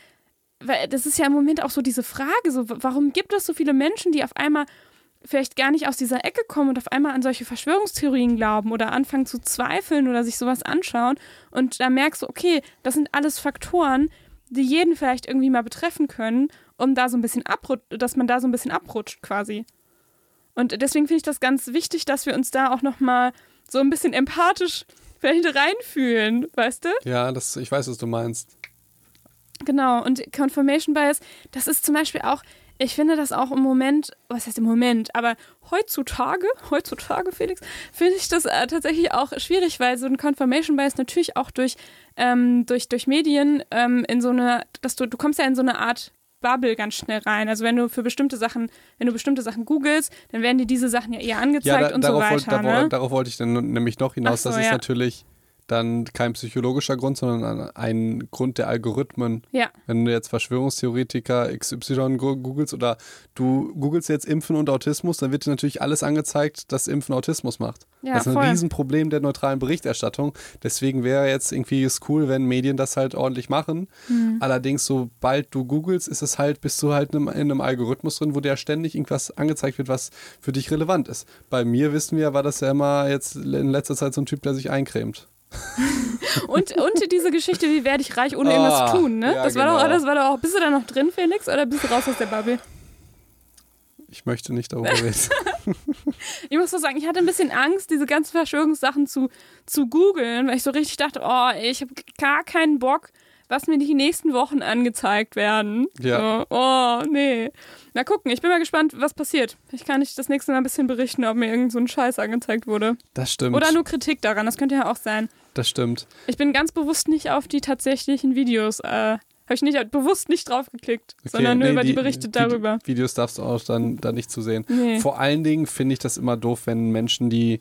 weil das ist ja im Moment auch so diese Frage, so, warum gibt es so viele Menschen, die auf einmal vielleicht gar nicht aus dieser Ecke kommen und auf einmal an solche Verschwörungstheorien glauben oder anfangen zu zweifeln oder sich sowas anschauen. Und da merkst du, okay, das sind alles Faktoren, die jeden vielleicht irgendwie mal betreffen können, um da so ein bisschen abrutscht, dass man da so ein bisschen abrutscht quasi. Und deswegen finde ich das ganz wichtig, dass wir uns da auch nochmal so ein bisschen empathisch vielleicht reinfühlen, weißt du? Ja, das, ich weiß, was du meinst. Genau, und Confirmation Bias, das ist zum Beispiel auch, ich finde das auch im Moment, was heißt im Moment, aber heutzutage, heutzutage, Felix, finde ich das äh, tatsächlich auch schwierig, weil so ein Confirmation Bias natürlich auch durch, ähm, durch, durch Medien ähm, in so eine, dass du, du kommst ja in so eine Art Bubble ganz schnell rein. Also wenn du für bestimmte Sachen, wenn du bestimmte Sachen googelst, dann werden dir diese Sachen ja eher angezeigt ja, da, und so weiter. Wollt, ne? darauf, darauf, wollte ich dann nämlich noch hinaus. So, das ist ja. natürlich dann kein psychologischer Grund, sondern ein Grund der Algorithmen. Ja. Wenn du jetzt Verschwörungstheoretiker XY googelst oder du googelst jetzt Impfen und Autismus, dann wird dir natürlich alles angezeigt, dass Impfen Autismus macht. Ja, das ist ein voll. Riesenproblem der neutralen Berichterstattung. Deswegen wäre jetzt irgendwie es cool, wenn Medien das halt ordentlich machen. Mhm. Allerdings, sobald du googelst, ist es halt, bist du halt in einem Algorithmus drin, wo dir ständig irgendwas angezeigt wird, was für dich relevant ist. Bei mir wissen wir, war das ja immer jetzt in letzter Zeit so ein Typ, der sich eincremt. Und, und diese Geschichte, wie werde ich reich ohne irgendwas Ah, tun, ne? ja, das, war doch, genau. das war doch auch. Bist du da noch drin, Felix, oder bist du raus aus der Bubble? Ich möchte nicht darüber reden. Ich muss so sagen, ich hatte ein bisschen Angst, diese ganzen Verschwörungssachen zu, zu googeln, weil ich so richtig dachte, oh, ich habe gar keinen Bock, was mir die nächsten Wochen angezeigt werden. Ja. So, oh, nee. Na gucken, ich bin mal gespannt, was passiert. Ich kann nicht das nächste Mal ein bisschen berichten, ob mir irgend so ein Scheiß angezeigt wurde. Das stimmt. Oder nur Kritik daran, das könnte ja auch sein. Das stimmt. Ich bin ganz bewusst nicht auf die tatsächlichen Videos, äh, habe ich nicht bewusst nicht drauf geklickt, Okay, sondern nur nee, über die, Berichte darüber. Die Videos darfst du auch dann, dann nicht zu sehen. Nee. Vor allen Dingen finde ich das immer doof, wenn Menschen, die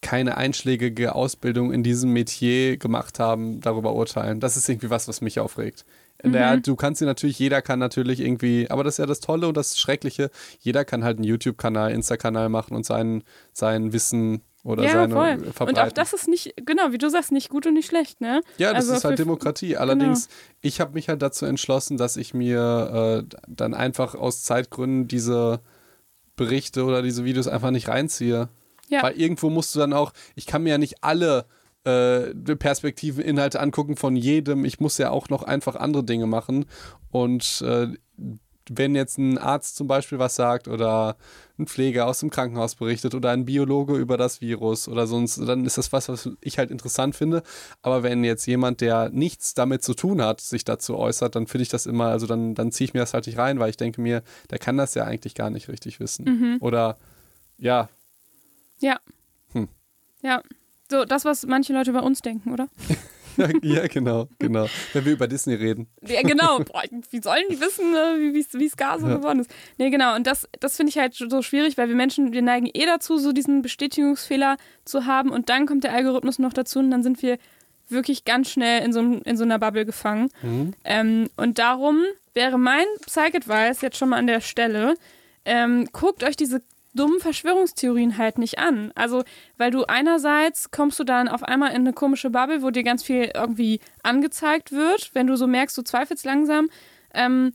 keine einschlägige Ausbildung in diesem Metier gemacht haben, darüber urteilen. Das ist irgendwie was, was mich aufregt. Mhm. Der, du kannst sie natürlich, jeder kann natürlich irgendwie, aber das ist ja das Tolle und das Schreckliche, jeder kann halt einen YouTube-Kanal, Insta-Kanal machen und sein, sein Wissen oder ja, seine voll. verbreiten. Und auch das ist nicht, genau, wie du sagst, nicht gut und nicht schlecht, ne? Ja, das Also ist halt Demokratie. Allerdings, ich habe mich halt dazu entschlossen, dass ich mir äh, dann einfach aus Zeitgründen diese Berichte oder diese Videos einfach nicht reinziehe. Ja. Weil irgendwo musst du dann auch, ich kann mir ja nicht alle äh, Perspektiven, Inhalte angucken von jedem. Ich muss ja auch noch einfach andere Dinge machen. Und äh, wenn jetzt ein Arzt zum Beispiel was sagt oder ein Pfleger aus dem Krankenhaus berichtet oder ein Biologe über das Virus oder sonst, dann ist das was, was ich halt interessant finde. Aber wenn jetzt jemand, der nichts damit zu tun hat, sich dazu äußert, dann finde ich das immer, also dann, dann ziehe ich mir das halt nicht rein, weil ich denke mir, der kann das ja eigentlich gar nicht richtig wissen. Oder ja, Ja. Hm. Ja. So, das, was manche Leute über uns denken, oder? ja, ja, genau, genau. Wenn wir über Disney reden. Ja, genau. Boah, wie sollen die wissen, äh, wie es gar so Ja. geworden ist? Nee, genau. Und das, das finde ich halt so schwierig, weil wir Menschen, wir neigen eh dazu, so diesen Bestätigungsfehler zu haben. Und dann kommt der Algorithmus noch dazu und dann sind wir wirklich ganz schnell in so, in so einer Bubble gefangen. Mhm. Ähm, und darum wäre mein Psych-Advice jetzt schon mal an der Stelle, ähm, guckt euch diese dummen Verschwörungstheorien halt nicht an. Also, weil du einerseits kommst du dann auf einmal in eine komische Bubble, wo dir ganz viel irgendwie angezeigt wird, wenn du so merkst, du zweifelst langsam. Ähm,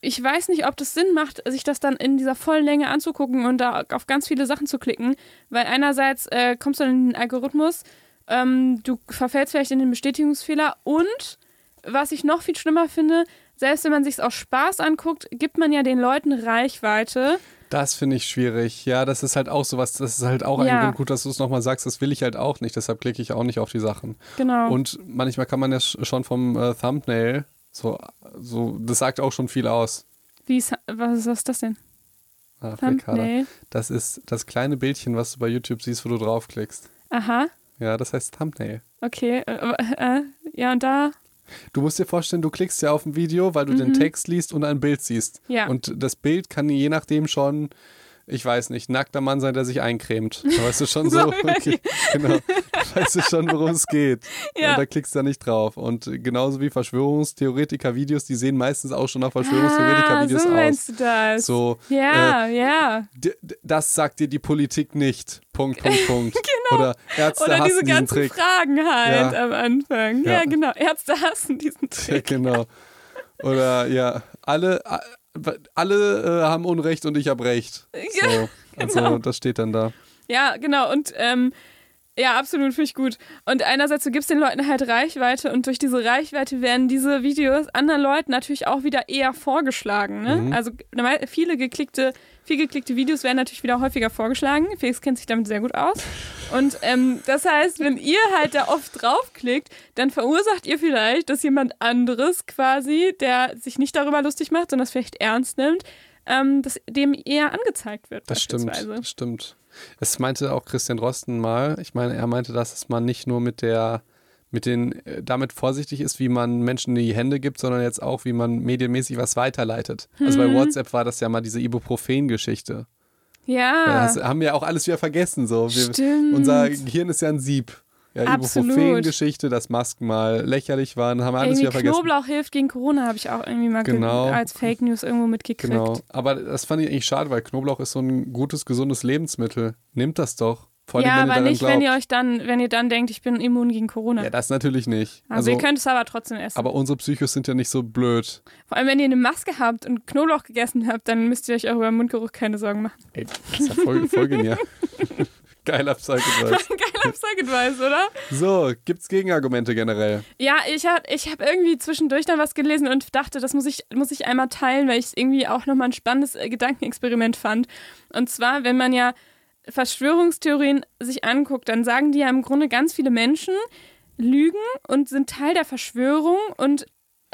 ich weiß nicht, ob das Sinn macht, sich das dann in dieser vollen Länge anzugucken und da auf ganz viele Sachen zu klicken, weil einerseits äh, kommst du dann in den Algorithmus, ähm, du verfällst vielleicht in den Bestätigungsfehler und was ich noch viel schlimmer finde, selbst wenn man sich aus Spaß anguckt, gibt man ja den Leuten Reichweite. Das finde ich schwierig. Ja, das ist halt auch sowas, das ist halt auch Ja. ein Grund, gut, dass du es nochmal sagst, das will ich halt auch nicht, deshalb klicke ich auch nicht auf die Sachen. Genau. Und manchmal kann man ja sch- schon vom äh, Thumbnail, so, so, das sagt auch schon viel aus. Wie ist, was, was ist das denn? Ah. Thumbnail. Das ist das kleine Bildchen, was du bei YouTube siehst, wo du draufklickst. Aha, Ja, das heißt Thumbnail. okay. Äh, äh, ja, und da. Du musst dir vorstellen, du klickst ja auf ein Video, weil du den Text liest und ein Bild siehst. Mhm. Ja. Und das Bild kann je nachdem schon, ich weiß nicht, nackter Mann sein, der sich eincremt. Da weißt du schon so, okay, genau. Da weißt du schon, worum es geht. Ja. Und da klickst du da nicht drauf. Und genauso wie Verschwörungstheoretiker-Videos, die sehen meistens auch schon nach ah, Verschwörungstheoretiker-Videos so aus. meinst du das. So, Ja, ja. d- d- das sagt dir die Politik nicht. Punkt, Punkt, Punkt. Oder Ärzte Genau. Oder hassen diese ganzen Trick. Fragen halt Ja. am Anfang. Ja. Ja. genau. Ärzte hassen diesen Ja, Trick. genau. Oder ja, alle, alle äh, haben Unrecht und ich habe Recht. Ja, So, also genau. das steht dann da. Ja, genau. Und ähm, Ja, absolut, finde ich gut. Und einerseits, du gibst den Leuten halt Reichweite und durch diese Reichweite werden diese Videos anderen Leuten natürlich auch wieder eher vorgeschlagen. Ne? Mhm. Also viele geklickte, viel geklickte Videos werden natürlich wieder häufiger vorgeschlagen. Felix kennt sich damit sehr gut aus. Und ähm, das heißt, wenn ihr halt da oft draufklickt, dann verursacht ihr vielleicht, dass jemand anderes quasi, der sich nicht darüber lustig macht, sondern das vielleicht ernst nimmt, ähm, dass dem eher angezeigt wird. Das stimmt, das stimmt. Es meinte auch Christian Drosten mal, ich meine, er meinte, dass man nicht nur mit der mit den äh, damit vorsichtig ist, wie man Menschen in die Hände gibt, sondern jetzt auch, wie man medienmäßig was weiterleitet. Also bei Mhm. WhatsApp war das ja mal diese Ibuprofen-Geschichte. Ja, Das haben wir auch alles wieder vergessen. So. Wir, stimmt. unser Gehirn ist ja ein Sieb. Ja. Ibuprofen-Geschichte, dass Masken mal lächerlich waren, haben wir alles irgendwie wieder vergessen. Knoblauch hilft gegen Corona, habe ich auch irgendwie mal ge- Genau. als Fake News irgendwo mitgekriegt. Genau. Aber das fand ich eigentlich schade, weil Knoblauch ist so ein gutes, gesundes Lebensmittel. Nehmt das doch. Vor allem, ja, aber nicht, glaubt. wenn ihr euch dann, wenn ihr dann denkt, ich bin immun gegen Corona. Ja, das natürlich nicht. also, ihr könnt es aber trotzdem essen. aber unsere Psychos sind ja nicht so blöd. Vor allem, wenn ihr eine Maske habt und Knoblauch gegessen habt, dann müsst ihr euch auch über Mundgeruch keine Sorgen machen. Ey, das ist ja voll, voll genial. Geiler Psych-Advice. Geiler Psych-Advice, oder? So, gibt's Gegenargumente generell? Ja, ich habe ich hab irgendwie zwischendurch dann was gelesen und dachte, das muss ich, muss ich einmal teilen, weil ich es irgendwie auch nochmal ein spannendes äh, Gedankenexperiment fand. Und zwar, wenn man ja Verschwörungstheorien sich anguckt, dann sagen die ja im Grunde ganz viele Menschen lügen und sind Teil der Verschwörung und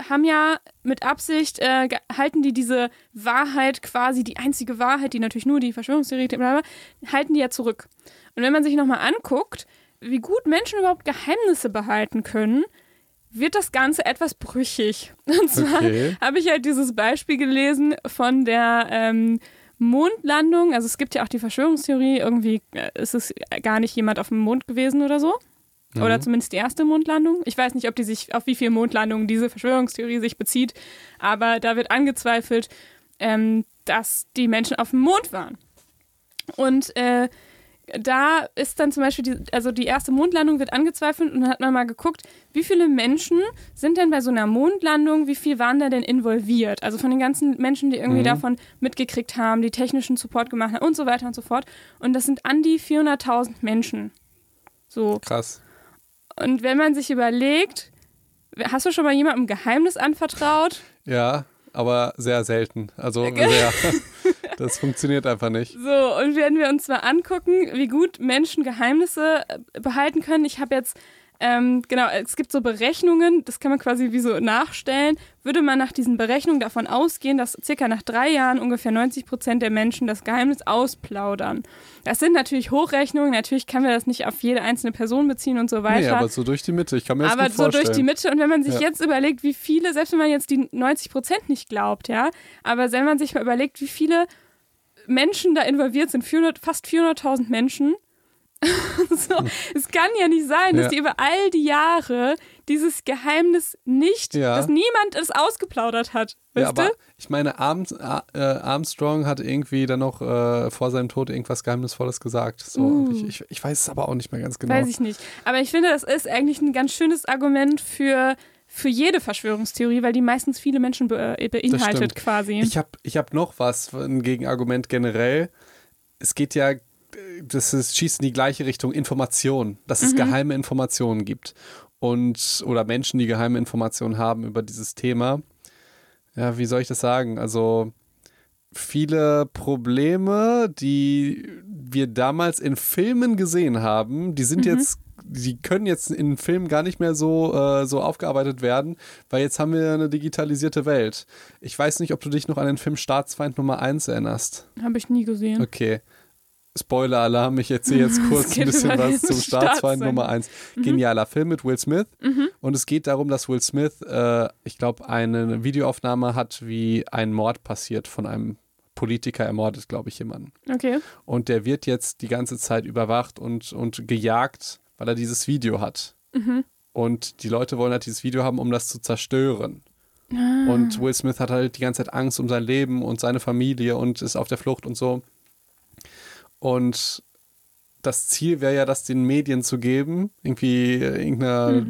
haben ja mit Absicht, äh, halten die diese Wahrheit quasi, die einzige Wahrheit, die natürlich nur die Verschwörungstheorie, halten die ja zurück. Und wenn man sich nochmal anguckt, wie gut Menschen überhaupt Geheimnisse behalten können, wird das Ganze etwas brüchig. Und zwar Okay. habe ich halt dieses Beispiel gelesen von der ähm, Mondlandung. Also es gibt ja auch die Verschwörungstheorie, irgendwie äh, ist es gar nicht jemand auf dem Mond gewesen oder so. Oder zumindest die erste Mondlandung. Ich weiß nicht, ob die sich, auf wie viele Mondlandungen diese Verschwörungstheorie sich bezieht, aber da wird angezweifelt, ähm, dass die Menschen auf dem Mond waren. Und äh, da ist dann zum Beispiel, die, also die erste Mondlandung wird angezweifelt und dann hat man mal geguckt, wie viele Menschen sind denn bei so einer Mondlandung, wie viel waren da denn involviert? Also von den ganzen Menschen, die irgendwie Mhm. davon mitgekriegt haben, die technischen Support gemacht haben und so weiter und so fort. Und das sind an die 400.000 Menschen. So. Krass. Und wenn man sich überlegt, hast du schon mal jemandem ein Geheimnis anvertraut? Ja, aber sehr selten. Also sehr. Das funktioniert einfach nicht. So, und wenn wir uns mal angucken, wie gut Menschen Geheimnisse äh, behalten können. Ich habe jetzt, ähm, genau, es gibt so Berechnungen, das kann man quasi wie so nachstellen. Würde man nach diesen Berechnungen davon ausgehen, dass circa nach drei Jahren ungefähr 90 Prozent der Menschen das Geheimnis ausplaudern. Das sind natürlich Hochrechnungen, natürlich kann man das nicht auf jede einzelne Person beziehen und so weiter. Nee, aber so durch die Mitte. Ich kann mir das Aber so durch die Mitte. Und wenn man sich Ja. jetzt überlegt, wie viele, selbst wenn man jetzt die 90 Prozent nicht glaubt, ja, aber wenn man sich mal überlegt, wie viele Menschen da involviert sind, 400, fast 400.000 Menschen. so, es kann ja nicht sein, dass Ja. die über all die Jahre dieses Geheimnis nicht, Ja. dass niemand es ausgeplaudert hat. Ja, aber ich meine, äh, Armstrong hat irgendwie dann noch äh, vor seinem Tod irgendwas Geheimnisvolles gesagt. So, Uh. ich, ich, ich weiß es aber auch nicht mehr ganz genau. Weiß ich nicht. Aber ich finde, das ist eigentlich ein ganz schönes Argument für, für jede Verschwörungstheorie, weil die meistens viele Menschen be äh, beinhaltet quasi. Ich habe ich hab noch was, ein Gegenargument generell. Es geht ja, das ist, schießt in die gleiche Richtung, Information, dass Mhm. es geheime Informationen gibt. Und, oder Menschen, die geheime Informationen haben über dieses Thema. Ja, wie soll ich das sagen? Also, viele Probleme, die wir damals in Filmen gesehen haben, die sind Mhm. jetzt, die können jetzt in Filmen gar nicht mehr so, äh, so aufgearbeitet werden, weil jetzt haben wir eine digitalisierte Welt. Ich weiß nicht, ob du dich noch an den Film Staatsfeind Nummer 1 erinnerst. Habe ich nie gesehen. Okay. Spoiler-Alarm, ich erzähle jetzt kurz ein bisschen was zum Staatsfeind. Nummer 1. Genialer Film mit Will Smith. Und es geht darum, dass Will Smith, äh, ich glaube, eine Videoaufnahme hat, wie ein Mord passiert von einem Politiker ermordet, glaube ich, jemanden. Okay. Und der wird jetzt die ganze Zeit überwacht und, und gejagt, weil er dieses Video hat. Und die Leute wollen halt dieses Video haben, um das zu zerstören. Und Will Smith hat halt die ganze Zeit Angst um sein Leben und seine Familie und ist auf der Flucht und so. Und das Ziel wäre ja, das den Medien zu geben, irgendwie irgendeiner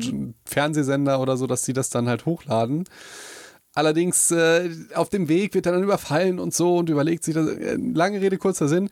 Fernsehsender oder so, dass sie das dann halt hochladen. Allerdings äh, auf dem Weg wird er dann überfallen und so und überlegt sich, das, äh, lange Rede, kurzer Sinn,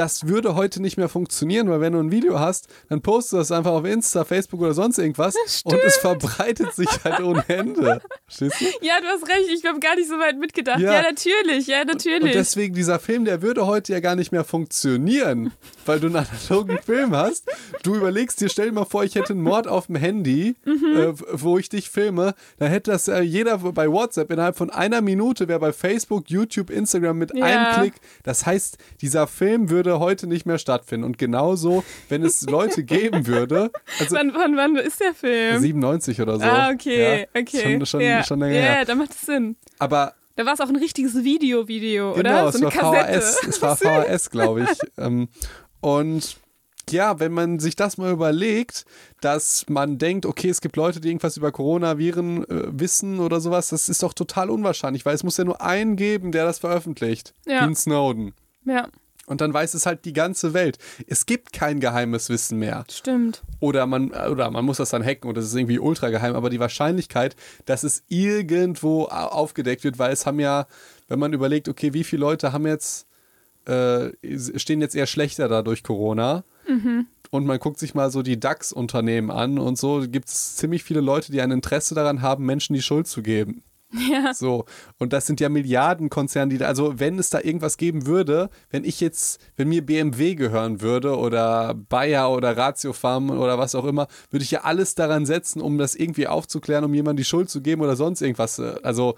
das würde heute nicht mehr funktionieren, weil wenn du ein Video hast, dann postest du das einfach auf Insta, Facebook oder sonst irgendwas und es verbreitet sich halt ohne Ende. Verstehst du? Ja, du hast recht, ich habe gar nicht so weit mitgedacht. Ja, Ja. natürlich, ja, natürlich. Und deswegen dieser Film, der würde heute ja gar nicht mehr funktionieren, weil du einen analogen Film hast. Du überlegst dir, stell dir mal vor, ich hätte einen Mord auf dem Handy, Mhm. äh, wo ich dich filme. Dann hätte das äh, jeder bei WhatsApp innerhalb von einer Minute, wäre bei Facebook, YouTube, Instagram mit Ja. einem Klick. Das heißt, dieser Film würde heute nicht mehr stattfinden. Und genauso, wenn es Leute geben würde, also wann, wann, wann ist der Film? 97 oder so. ah, okay, ja, okay. Schon, schon, ja. schon länger ja, her. ja, da macht es Sinn. Aber Da war es auch ein richtiges Video-Video, Genau, oder? es So eine war Kassette. VHS. Es war VHS, glaube ich. ähm, und ja, wenn man sich das mal überlegt, dass man denkt, okay, es gibt Leute, die irgendwas über Coronaviren äh, wissen oder sowas, das ist doch total unwahrscheinlich, weil es muss ja nur einen geben, der das veröffentlicht. Ja. Dean Snowden. Ja, Und dann weiß es halt die ganze Welt. Es gibt kein geheimes Wissen mehr. stimmt. Oder man, oder man muss das dann hacken und das ist irgendwie ultra geheim, aber die Wahrscheinlichkeit, dass es irgendwo au- aufgedeckt wird, weil es haben ja, wenn man überlegt, okay, wie viele Leute haben jetzt, äh, stehen jetzt eher schlechter da durch Corona und man guckt sich mal so die DAX-Unternehmen an und so gibt es ziemlich viele Leute, die ein Interesse daran haben, Menschen die Schuld zu geben. Ja. So, und das sind ja Milliardenkonzerne, die da, also wenn es da irgendwas geben würde, wenn ich jetzt, wenn mir BMW gehören würde oder Bayer oder Ratiofarm oder was auch immer, würde ich ja alles daran setzen, um das irgendwie aufzuklären, um jemandem die Schuld zu geben oder sonst irgendwas. äh, Also,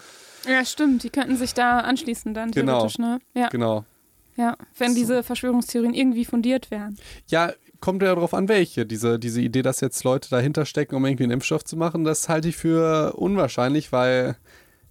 ja, stimmt. Die könnten sich da anschließen dann Genau. theoretisch, ne? Ja, genau. Ja. Wenn So. diese Verschwörungstheorien irgendwie fundiert wären. Ja, kommt ja darauf an, welche. Diese, diese Idee, dass jetzt Leute dahinter stecken, um irgendwie einen Impfstoff zu machen, das halte ich für unwahrscheinlich, weil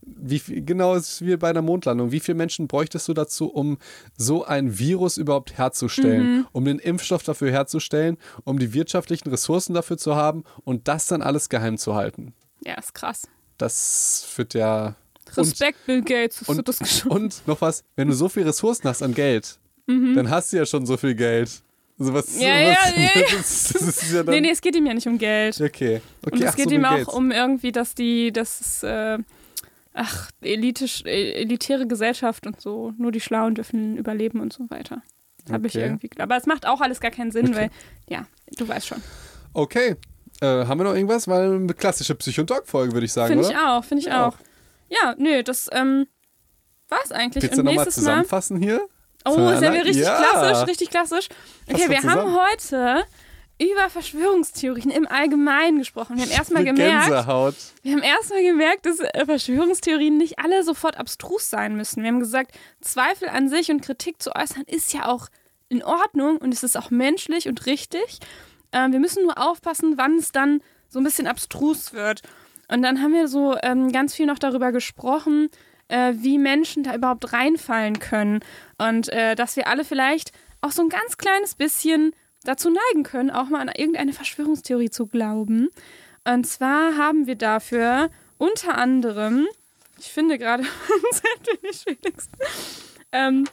wie viel, genau ist wie bei der Mondlandung. Wie viele Menschen bräuchtest du dazu, um so ein Virus überhaupt herzustellen, um den Impfstoff dafür herzustellen, um die wirtschaftlichen Ressourcen dafür zu haben und das dann alles geheim zu halten? Ja, ist krass. Das führt ja. Respekt, Bill Gates, dass du Und, das geschoben und noch was, wenn du so viel Ressourcen hast an Geld, dann hast du ja schon so viel Geld. Also was, Mhm. Ja, ja, ja, ja. Das, das ja Nee, nee, es geht ihm ja nicht um Geld. Okay. okay Und es geht so, ihm auch Gates. um irgendwie, dass die, das ist, äh, ach, elitisch, äh, elitäre Gesellschaft und so, nur die Schlauen dürfen überleben und so weiter. Habe ich Okay. irgendwie. Aber es macht auch alles gar keinen Sinn, Okay. weil, ja, du weißt schon. Okay. Äh, haben wir noch irgendwas? Weil eine klassische Psycho- und Talk-Folge, würde ich sagen, Finde ich auch, finde ich Ja. auch. Ja, nö, das ähm, war's eigentlich. Willst du nochmal nächstes Mal. zusammenfassen hier? Oh, ist ja richtig Ja. klassisch, richtig klassisch. Okay, wir haben heute über Verschwörungstheorien im Allgemeinen gesprochen. Wir haben erstmal gemerkt, Gänsehaut. wir haben erstmal gemerkt, dass äh, Verschwörungstheorien nicht alle sofort abstrus sein müssen. Wir haben gesagt, Zweifel an sich und Kritik zu äußern ist ja auch in Ordnung und es ist auch menschlich und richtig. Ähm, wir müssen nur aufpassen, wann es dann so ein bisschen abstrus wird. Und dann haben wir so ähm, ganz viel noch darüber gesprochen, äh, wie Menschen da überhaupt reinfallen können. Und äh, dass wir alle vielleicht auch so ein ganz kleines bisschen dazu neigen können, auch mal an irgendeine Verschwörungstheorie zu glauben. Und zwar haben wir dafür unter anderem, ich finde gerade nicht Felix, ähm,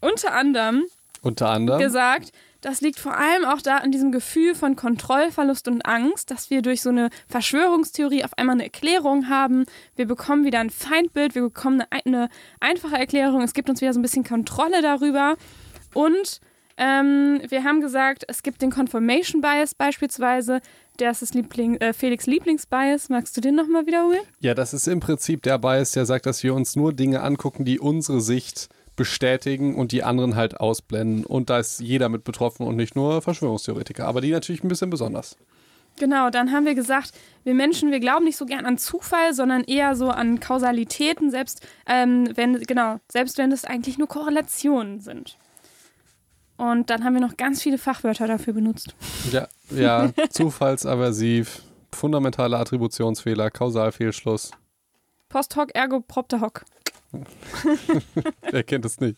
unter anderem Unter anderem. gesagt, das liegt vor allem auch da an diesem Gefühl von Kontrollverlust und Angst, dass wir durch so eine Verschwörungstheorie auf einmal eine Erklärung haben. Wir bekommen wieder ein Feindbild, wir bekommen eine, eine einfache Erklärung, es gibt uns wieder so ein bisschen Kontrolle darüber. Und ähm, wir haben gesagt, es gibt den Confirmation Bias beispielsweise. Das ist Liebling, äh, Felix Lieblingsbias. Magst du den nochmal wiederholen? Ja, das ist im Prinzip der Bias, der sagt, dass wir uns nur Dinge angucken, die unsere Sicht bestätigen und die anderen halt ausblenden. Und da ist jeder mit betroffen und nicht nur Verschwörungstheoretiker. Aber die natürlich ein bisschen besonders. Genau, dann haben wir gesagt, wir Menschen, wir glauben nicht so gern an Zufall, sondern eher so an Kausalitäten, selbst ähm, wenn, genau, selbst wenn es eigentlich nur Korrelationen sind. Und dann haben wir noch ganz viele Fachwörter dafür benutzt. Ja, ja zufallsaversiv, fundamentale Attributionsfehler, Kausalfehlschluss. Post hoc ergo propter hoc. Wer kennt es nicht?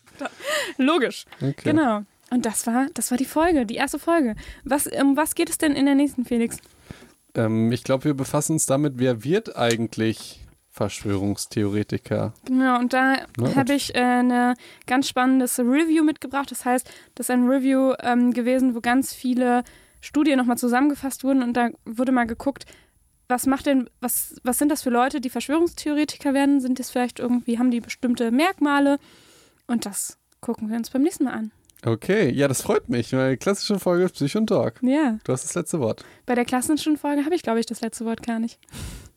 Logisch. Okay. Genau. Und das war, das war die Folge, die erste Folge. Was, um was geht es denn in der nächsten, Felix? Ähm, ich glaube, wir befassen uns damit, wer wird eigentlich Verschwörungstheoretiker? Genau, und da habe ich äh, eine ganz spannendes Review mitgebracht. Das heißt, das ist ein Review ähm, gewesen, wo ganz viele Studien nochmal zusammengefasst wurden und da wurde mal geguckt, was macht denn, was, was sind das für Leute, die Verschwörungstheoretiker werden? Sind das vielleicht irgendwie, haben die bestimmte Merkmale? Und das gucken wir uns beim nächsten Mal an. Okay, ja, das freut mich, weil klassische Folge Psych und Talk. Ja. Du hast das letzte Wort. Bei der klassischen Folge habe ich, glaube ich, das letzte Wort gar nicht.